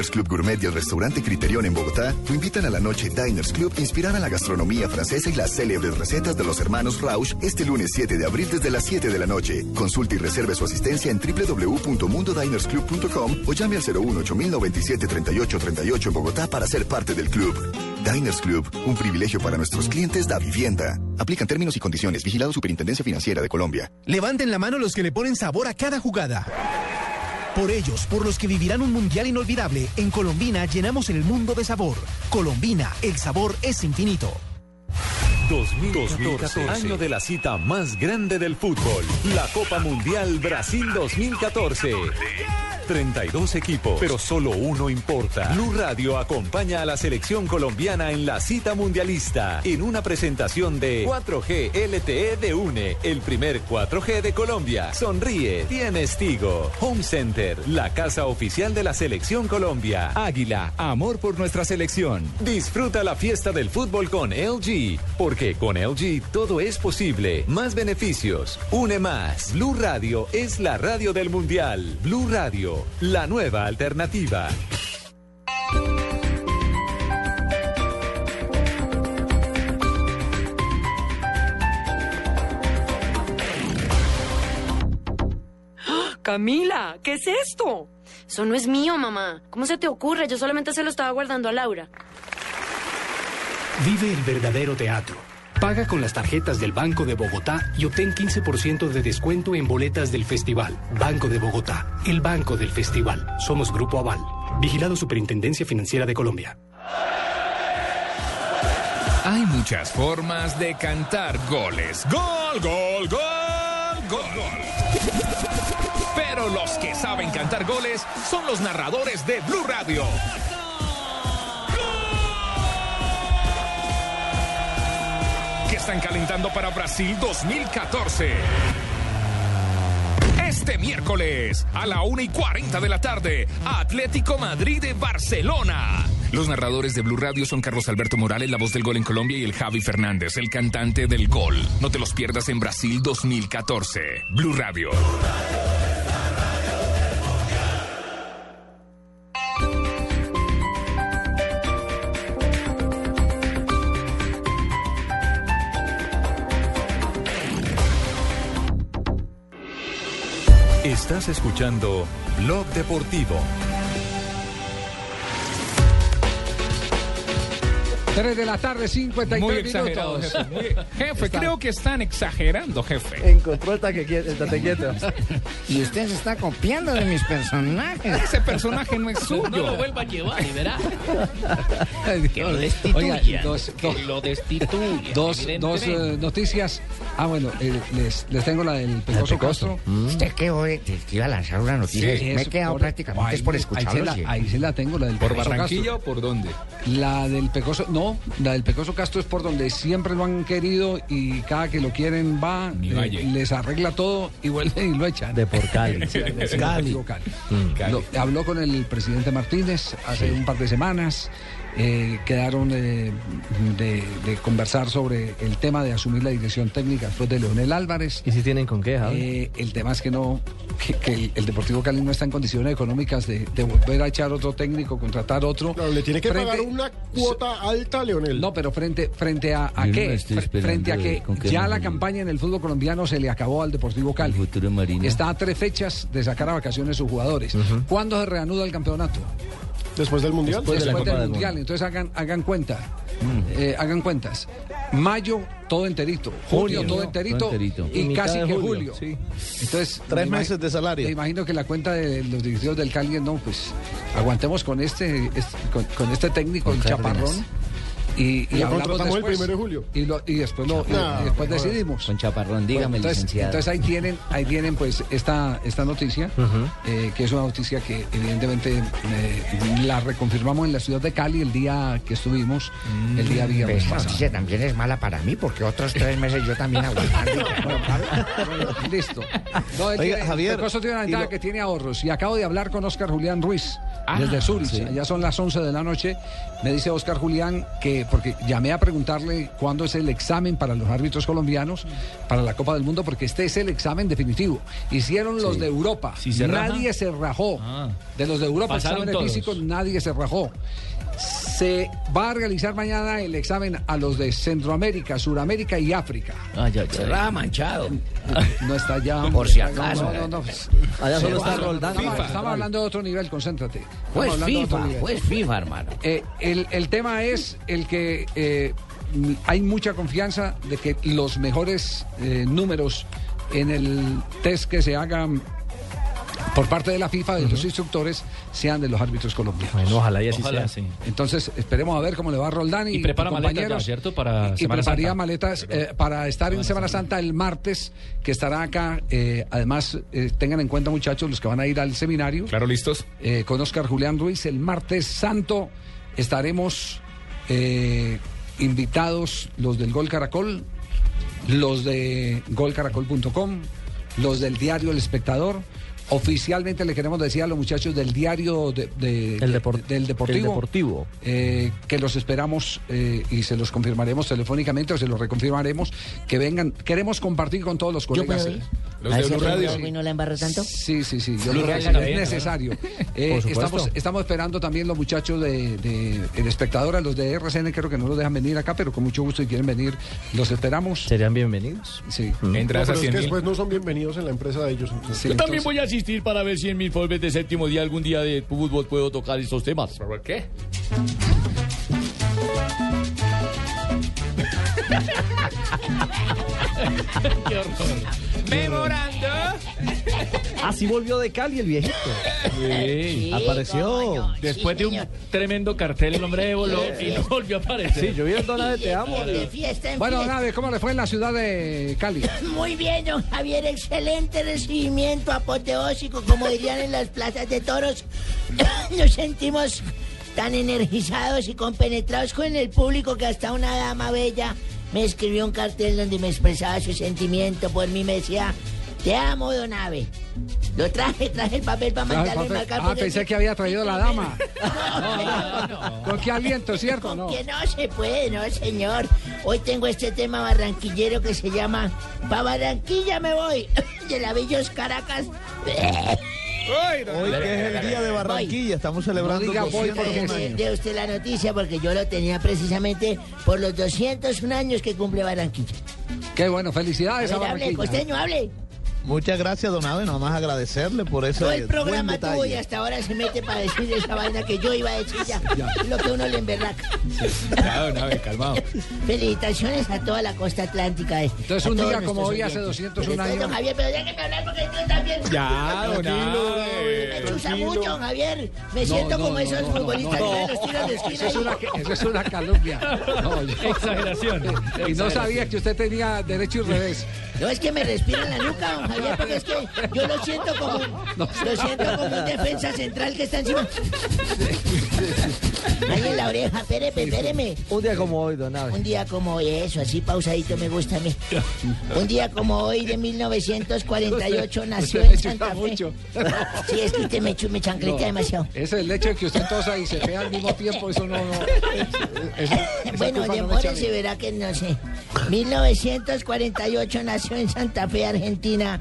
Diners Club Gourmet y el restaurante Criterion en Bogotá lo invitan a la noche Diners Club inspirada en la gastronomía francesa y las célebres recetas de los hermanos Rausch este lunes 7 de abril desde las 7 de la noche. Consulte y reserve su asistencia en www.mundodinersclub.com o llame al 01 8097 3838 en Bogotá para ser parte del club. Diners Club, un privilegio para nuestros clientes da vivienda. Aplican términos y condiciones. Vigilado Superintendencia Financiera de Colombia. Levanten la mano los que le ponen sabor a cada jugada. Por ellos, por los que vivirán un mundial inolvidable, en Colombina llenamos el mundo de sabor. Colombina, el sabor es infinito. 2014, año de la cita más grande del fútbol, la Copa Mundial Brasil 2014. 32 equipos, pero solo uno importa. Blue Radio acompaña a la selección colombiana en la cita mundialista en una presentación de 4G LTE de UNE, el primer 4G de Colombia. Sonríe, tienes Tigo. Home Center, la casa oficial de la selección Colombia. Águila, amor por nuestra selección. Disfruta la fiesta del fútbol con LG, porque con LG todo es posible. Más beneficios, une más. Blue Radio es la radio del mundial. Blue Radio, la nueva alternativa. Camila, ¿qué es esto? Eso no es mío, mamá. ¿Cómo se te ocurre? Yo solamente se lo estaba guardando a Laura. Vive el verdadero teatro. Paga con las tarjetas del Banco de Bogotá y obtén 15% de descuento en boletas del festival. Banco de Bogotá, el banco del festival. Somos Grupo Aval. Vigilado Superintendencia Financiera de Colombia. Hay muchas formas de cantar goles. Gol, gol, gol, gol, gol. Pero los que saben cantar goles son los narradores de Blue Radio. Están calentando para Brasil 2014. Este miércoles a la 1 y 40 de la tarde, Atlético Madrid de Barcelona. Los narradores de Blue Radio son Carlos Alberto Morales, la voz del gol en Colombia, y el Javi Fernández, el cantante del gol. No te los pierdas en Brasil 2014. Blue Radio. Escuchando Blog Deportivo. 3 de la tarde, 53 Muy exagerado, minutos. jefe. Muy- Jefe, Está- creo que están exagerando, jefe. Encontró el taque quieto. Y usted se está copiando de mis personajes. Ese personaje no es suyo. No lo vuelva a llevar y verá. que lo destituya. Oiga, dos, que dos- lo destituya. dos, dos, eh, noticias. Ah, bueno, eh, les, les tengo la del Pecoso Castro. Usted que hoy te, te iba a lanzar una noticia. Sí, Me he quedado por- prácticamente ahí- es por ahí escucharlo. se la- sí. Ahí se la tengo, la del ¿Por Pecoso Barranquilla Castro. o por dónde? La del Pecoso, no, la del Pecoso Castro es por donde siempre lo han querido y cada que lo quieren va, eh, les arregla todo y vuelve y lo echan. De por Cali. Sí, del Cali. Deportivo Cali. Mm. Cali. Lo- habló con el presidente Martínez hace un par de semanas. Eh, quedaron eh, de, de conversar sobre el tema de asumir la dirección técnica después de Leonel Álvarez. ¿Y si tienen con qué, Javi? Eh, el tema es que no, que, que el, el Deportivo Cali no está en condiciones económicas de, de volver a echar otro técnico, contratar otro. Claro, le tiene que Frente- pagar una cuota alta a Leonel. No, pero frente, frente a, qué? Frente a qué ya la campaña en el fútbol colombiano se le acabó al Deportivo Cali. futuro marino. Está a tres fechas de sacar a vacaciones sus jugadores. ¿Cuándo se reanuda el campeonato? Después del Mundial. Después, de del Mundial. Entonces hagan, hagan cuenta. Eh, hagan cuentas. Mayo, todo enterito. Junio, Junio, todo enterito. todo enterito. Y, casi que julio, julio. sí. Entonces, Tres me meses de salario. Me imagino que la cuenta de los directivos del Cali no, pues aguantemos con este, este- con, con este técnico, el Cárdenas. chaparrón. Y, Y hablamos contratamos el después. primero de julio. Y, lo- y después, lo, y- No, y después decidimos. Con Chaparrón, dígame, Bueno, entonces, licenciado. entonces ahí tienen, ahí tienen pues esta, esta noticia, eh, que es una noticia que evidentemente eh, la reconfirmamos en la ciudad de Cali el día que estuvimos, el día viernes Esa pasado. noticia también es mala para mí porque otros tres meses yo también aguantando. Bueno, listo. No, Oiga, tiene- Javier, Pecoso tiene una y ventaja lo- que tiene ahorros y acabo de hablar con Oscar Julián Ruiz. Desde Zurich. Ya son las 11 de la noche. Me dice Oscar Julián que, porque llamé a preguntarle cuándo es el examen para los árbitros colombianos para la Copa del Mundo, porque este es el examen definitivo. Hicieron los de Europa. ¿Sí se raja? nadie se rajó. Ah. De los de Europa, Pasaron exámenes todos. físicos, nadie se rajó. Se va a realizar mañana el examen a los de Centroamérica, Suramérica y África. Se raja manchado. No está ya. Por si acaso. No, no, no. Allá solo está. Roldán. Estamos, hablando de otro nivel, concéntrate. Estamos Pues FIFA, pues FIFA, hermano. Eh, el, el tema es el que eh, hay mucha confianza de que los mejores eh, números en el test que se hagan por parte de la FIFA, de los instructores, sean de los árbitros colombianos. Bueno, ojalá y así Ojalá, sea. sí. Entonces, esperemos a ver cómo le va a Roldán y, Y prepara maletas ya. ¿cierto? Para y Semana prepararía Santa. maletas eh, para estar en Semana Santa el martes, que estará acá. eh, además, eh, tengan en cuenta, muchachos, los que van a ir al seminario. Claro, listos. eh, con Oscar Julián Ruiz. El martes santo estaremos eh, invitados los del Gol Caracol, los de golcaracol.com, los del diario El Espectador. Oficialmente le queremos decir a los muchachos del diario de- de- El depor- del Deportivo, el Deportivo. eh, que los esperamos eh, y se los confirmaremos telefónicamente o se los reconfirmaremos que vengan. Queremos compartir con todos los ¿Yo colegas. Los ¿A de Blue Radio. y no la tanto? Sí, sí, sí. Yo que Radio es bien, necesario. ¿no? Eh, estamos, estamos esperando también los muchachos de, de El Espectador, a los de RCN, creo que no los dejan venir acá, pero con mucho gusto si quieren venir, los esperamos. ¿Serían bienvenidos? Sí. No, pero es que después no son bienvenidos en la empresa de ellos. Yo también voy a asistir para ver si en mi informes de séptimo día algún día de fútbol puedo tocar estos temas. ¿Por qué? Qué horror. Memorando. Así volvió de Cali el viejito. Sí. Apareció. Después de un tremendo cartel, el hombre voló y no volvió a aparecer. Sí, yo vi el Dona de Te Amo. De fiesta en Bueno. Nave, ¿cómo le fue en la ciudad de Cali? Muy bien, don Javier, excelente recibimiento apoteósico, como dirían en las plazas de toros. Nos sentimos tan energizados y compenetrados con el público que hasta una dama bella me escribió un cartel donde me expresaba su sentimiento por mí, me decía, te amo, don Ave. Lo traje, traje el papel para mandarle papel. marcar. Ah, pensé que había traído la dama. ¿Con qué aliento, cierto? No. Que no se puede, no, señor. Hoy tengo este tema barranquillero que se llama Pa' Barranquilla me voy. De la Villos Caracas. Hoy que es el día de Barranquilla, estamos celebrando No diga voy 201 porque años. de usted la noticia porque yo lo tenía precisamente por los 201 años que cumple Barranquilla. Qué bueno, felicidades A a ver, hable, Barranquilla. costeño, hable. Muchas gracias, don Abe, nada más agradecerle por ese Todo el programa tuvo y hasta ahora se mete para decir esa vaina que yo iba a decir ya. Lo que uno le emberraca. Claro, Nave, calmado. Felicitaciones a toda la costa atlántica. eh, Entonces, un día como hoy, hace oyentes. 201 Pero usted, don años. Javier, pero déjeme hablar porque yo también. Ya, don Abe, Me chusa mucho, don Javier. Me siento no, como no, esos futbolistas no, que no. los tiran de esquina. Eso es y- una, eso calumnia. No, yo- Exageración. Y no sabía que usted tenía derecho y revés. No es que me respira en la nuca, don Javier, porque es que yo lo siento como, lo siento como un defensa central que está encima. Ahí en la oreja, espéreme, espéreme. Un día como hoy, Don Abe. Un día como hoy, eso, así pausadito me gusta a mí. Un día como hoy de 1948 nació en Santa Fe. mucho. Sí, es que usted me, me demasiado. Ese es el hecho de que usted tosa y se pega al mismo tiempo, eso no. no eso- Bueno, culpa no verá que no sé. 1948 nació en Santa Fe, Argentina,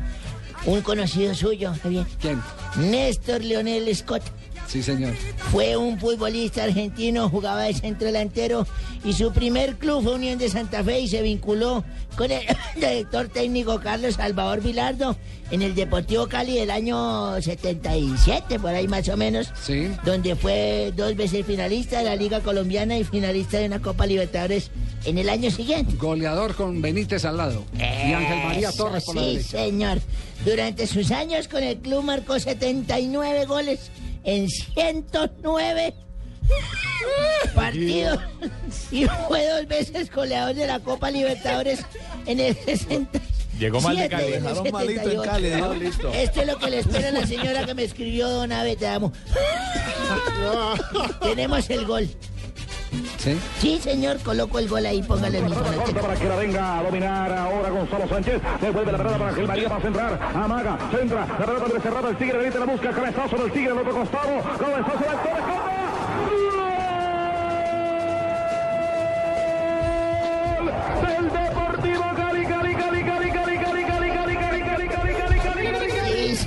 un conocido suyo, Javier. ¿Quién? Néstor Leonel Scott. Sí, señor. Fue un futbolista argentino, jugaba de centro delantero y su primer club fue Unión de Santa Fe y se vinculó con el director técnico Carlos Salvador Vilardo en el Deportivo Cali del año 77, por ahí más o menos, Sí. donde fue dos veces finalista de la Liga Colombiana y finalista de una Copa Libertadores en el año siguiente. Goleador con Benítez al lado. Y Ángel María Torres por la Sí, derecha. señor. Durante sus años con el club marcó 79 goles en 109 partidos y fue dos veces goleador de la Copa Libertadores en el 60. Llegó mal de Cali. Dejaron malito en 78. Cali, ¿no? Listo. Esto es lo que le espera a la señora que me escribió, Don Ave, te amo. Tenemos el gol. ¿Sí? Sí, señor, coloco el gol ahí, póngale mi para que la venga a dominar ahora Gonzalo Sánchez. Devuelve la pelota para Ángel María para centrar. Amaga, centra. La pelota entre cerrada. El Tigre ahorita la busca. Cabezazo del Tigre al otro costado. Cabezazo del Tigre. Del Deportivo Cali,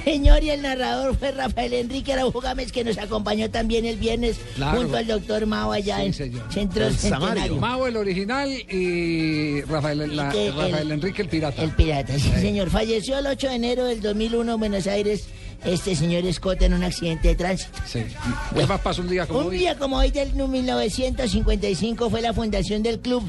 señor, y el narrador fue Rafael Enrique Araujo Gámez, que nos acompañó también el viernes Claro. junto al doctor Mao allá en Centro Centenario. Mao el original y Rafael, la- que Rafael el- Enrique el pirata. El pirata, sí, señor. Falleció el 8 de enero del 2001 en Buenos Aires este señor Escota en un accidente de tránsito. Sí. ¿Qué más pasó un día como Un hoy? día como hoy del 1955 fue la fundación del club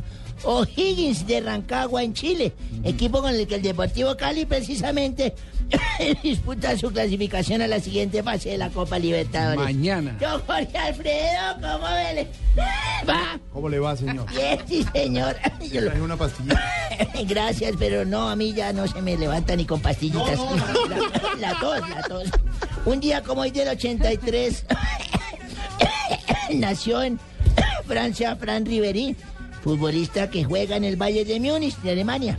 O'Higgins de Rancagua en Chile, equipo con el que el Deportivo Cali precisamente disputa su clasificación a la siguiente fase de la Copa Libertadores. Mañana. Yo, Jorge Alfredo, ¿cómo le va? ¿Cómo le va, señor? Bien, sí, señor. Yo lo- una pastilla. Gracias, pero no, a mí ya no se me levanta ni con pastillitas. No, no, no. La, la tos, la tos. Un día como hoy del 83 nació en Francia Fran Riveri, futbolista que juega en el Valle de Múnich, de Alemania.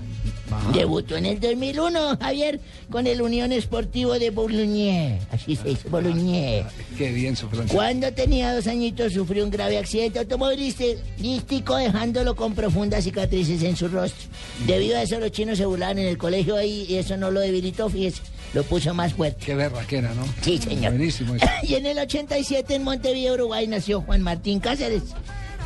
Debutó en el 2001, Javier, con el Unión Esportivo de Boulogne. Así se dice, Boulogne. Qué bien su francés. Cuando tenía dos añitos sufrió un grave accidente automovilístico dejándolo con profundas cicatrices en su rostro. Debido a eso los chinos se burlaban en el colegio ahí y eso no lo debilitó, fíjese, lo puso más fuerte. Qué berraquera, ¿no? Sí, señor. Buenísimo eso. Y en el 87 en Montevideo, Uruguay, nació Juan Martín Cáceres.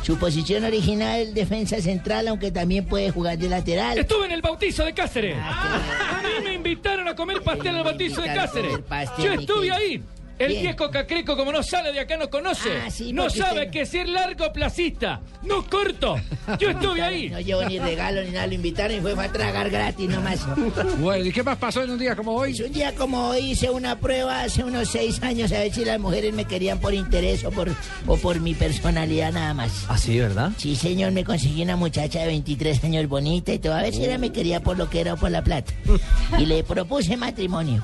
Su posición original, defensa central, aunque también puede jugar de lateral. Estuve en el bautizo de Cáceres. Ah, A mí me invitaron a comer pastel en el bautizo de Cáceres. pastel, Yo estuve ahí. El Bien. viejo Cacreco, como no sale de acá, no conoce. Ah, sí, no sabe usted- que ser largo placista, no corto. Yo estuve ahí. No llevo ni regalo ni nada, lo invitaron y fue para tragar gratis nomás. Bueno, ¿y qué más pasó en un día como hoy? Pues un día como hoy hice una prueba hace unos seis años a ver si las mujeres me querían por interés o por, o por mi personalidad nada más. ¿Ah, sí, verdad? Sí, señor, me conseguí una muchacha de 23 años bonita y todo. A ver si ella me quería por lo que era o por la plata. Y le propuse matrimonio.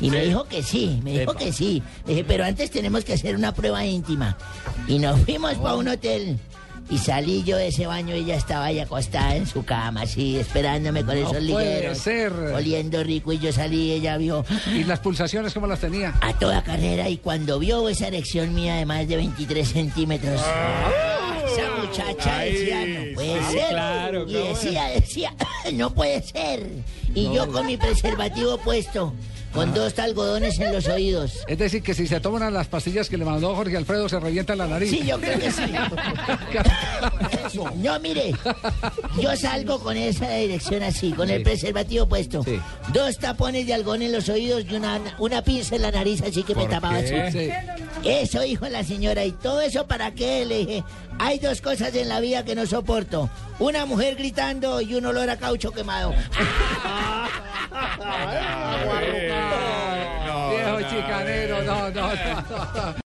Y me dijo que sí, me dijo que sí. Le dije, pero antes tenemos que hacer una prueba íntima. Y nos fuimos para un hotel. Y salí yo de ese baño y ella estaba ahí acostada en su cama, así, esperándome con No esos puede ligueros. ser. Oliendo rico y yo salí y ella vio ¿Y las pulsaciones cómo las tenía? a toda carrera y cuando vio esa erección mía de más de 23 centímetros, esa muchacha decía, no puede sí, ser. claro, y ¿cómo decía, decía, no puede ser. Y yo con mi preservativo puesto, con dos algodones en los oídos. Es decir, que si se toman las pastillas que le mandó Jorge Alfredo, se revienta la nariz. Sí, yo creo que sí. No, mire, yo salgo con esa dirección así, con el preservativo puesto. Dos tapones de algodón en los oídos y una, una pinza en la nariz así que me ¿Por tapaba así. Sí. Eso dijo la señora, y todo eso para qué, le dije. Hay dos cosas en la vida que no soporto. Una mujer gritando y un olor a caucho quemado. Viejo chicanero, no, no, no.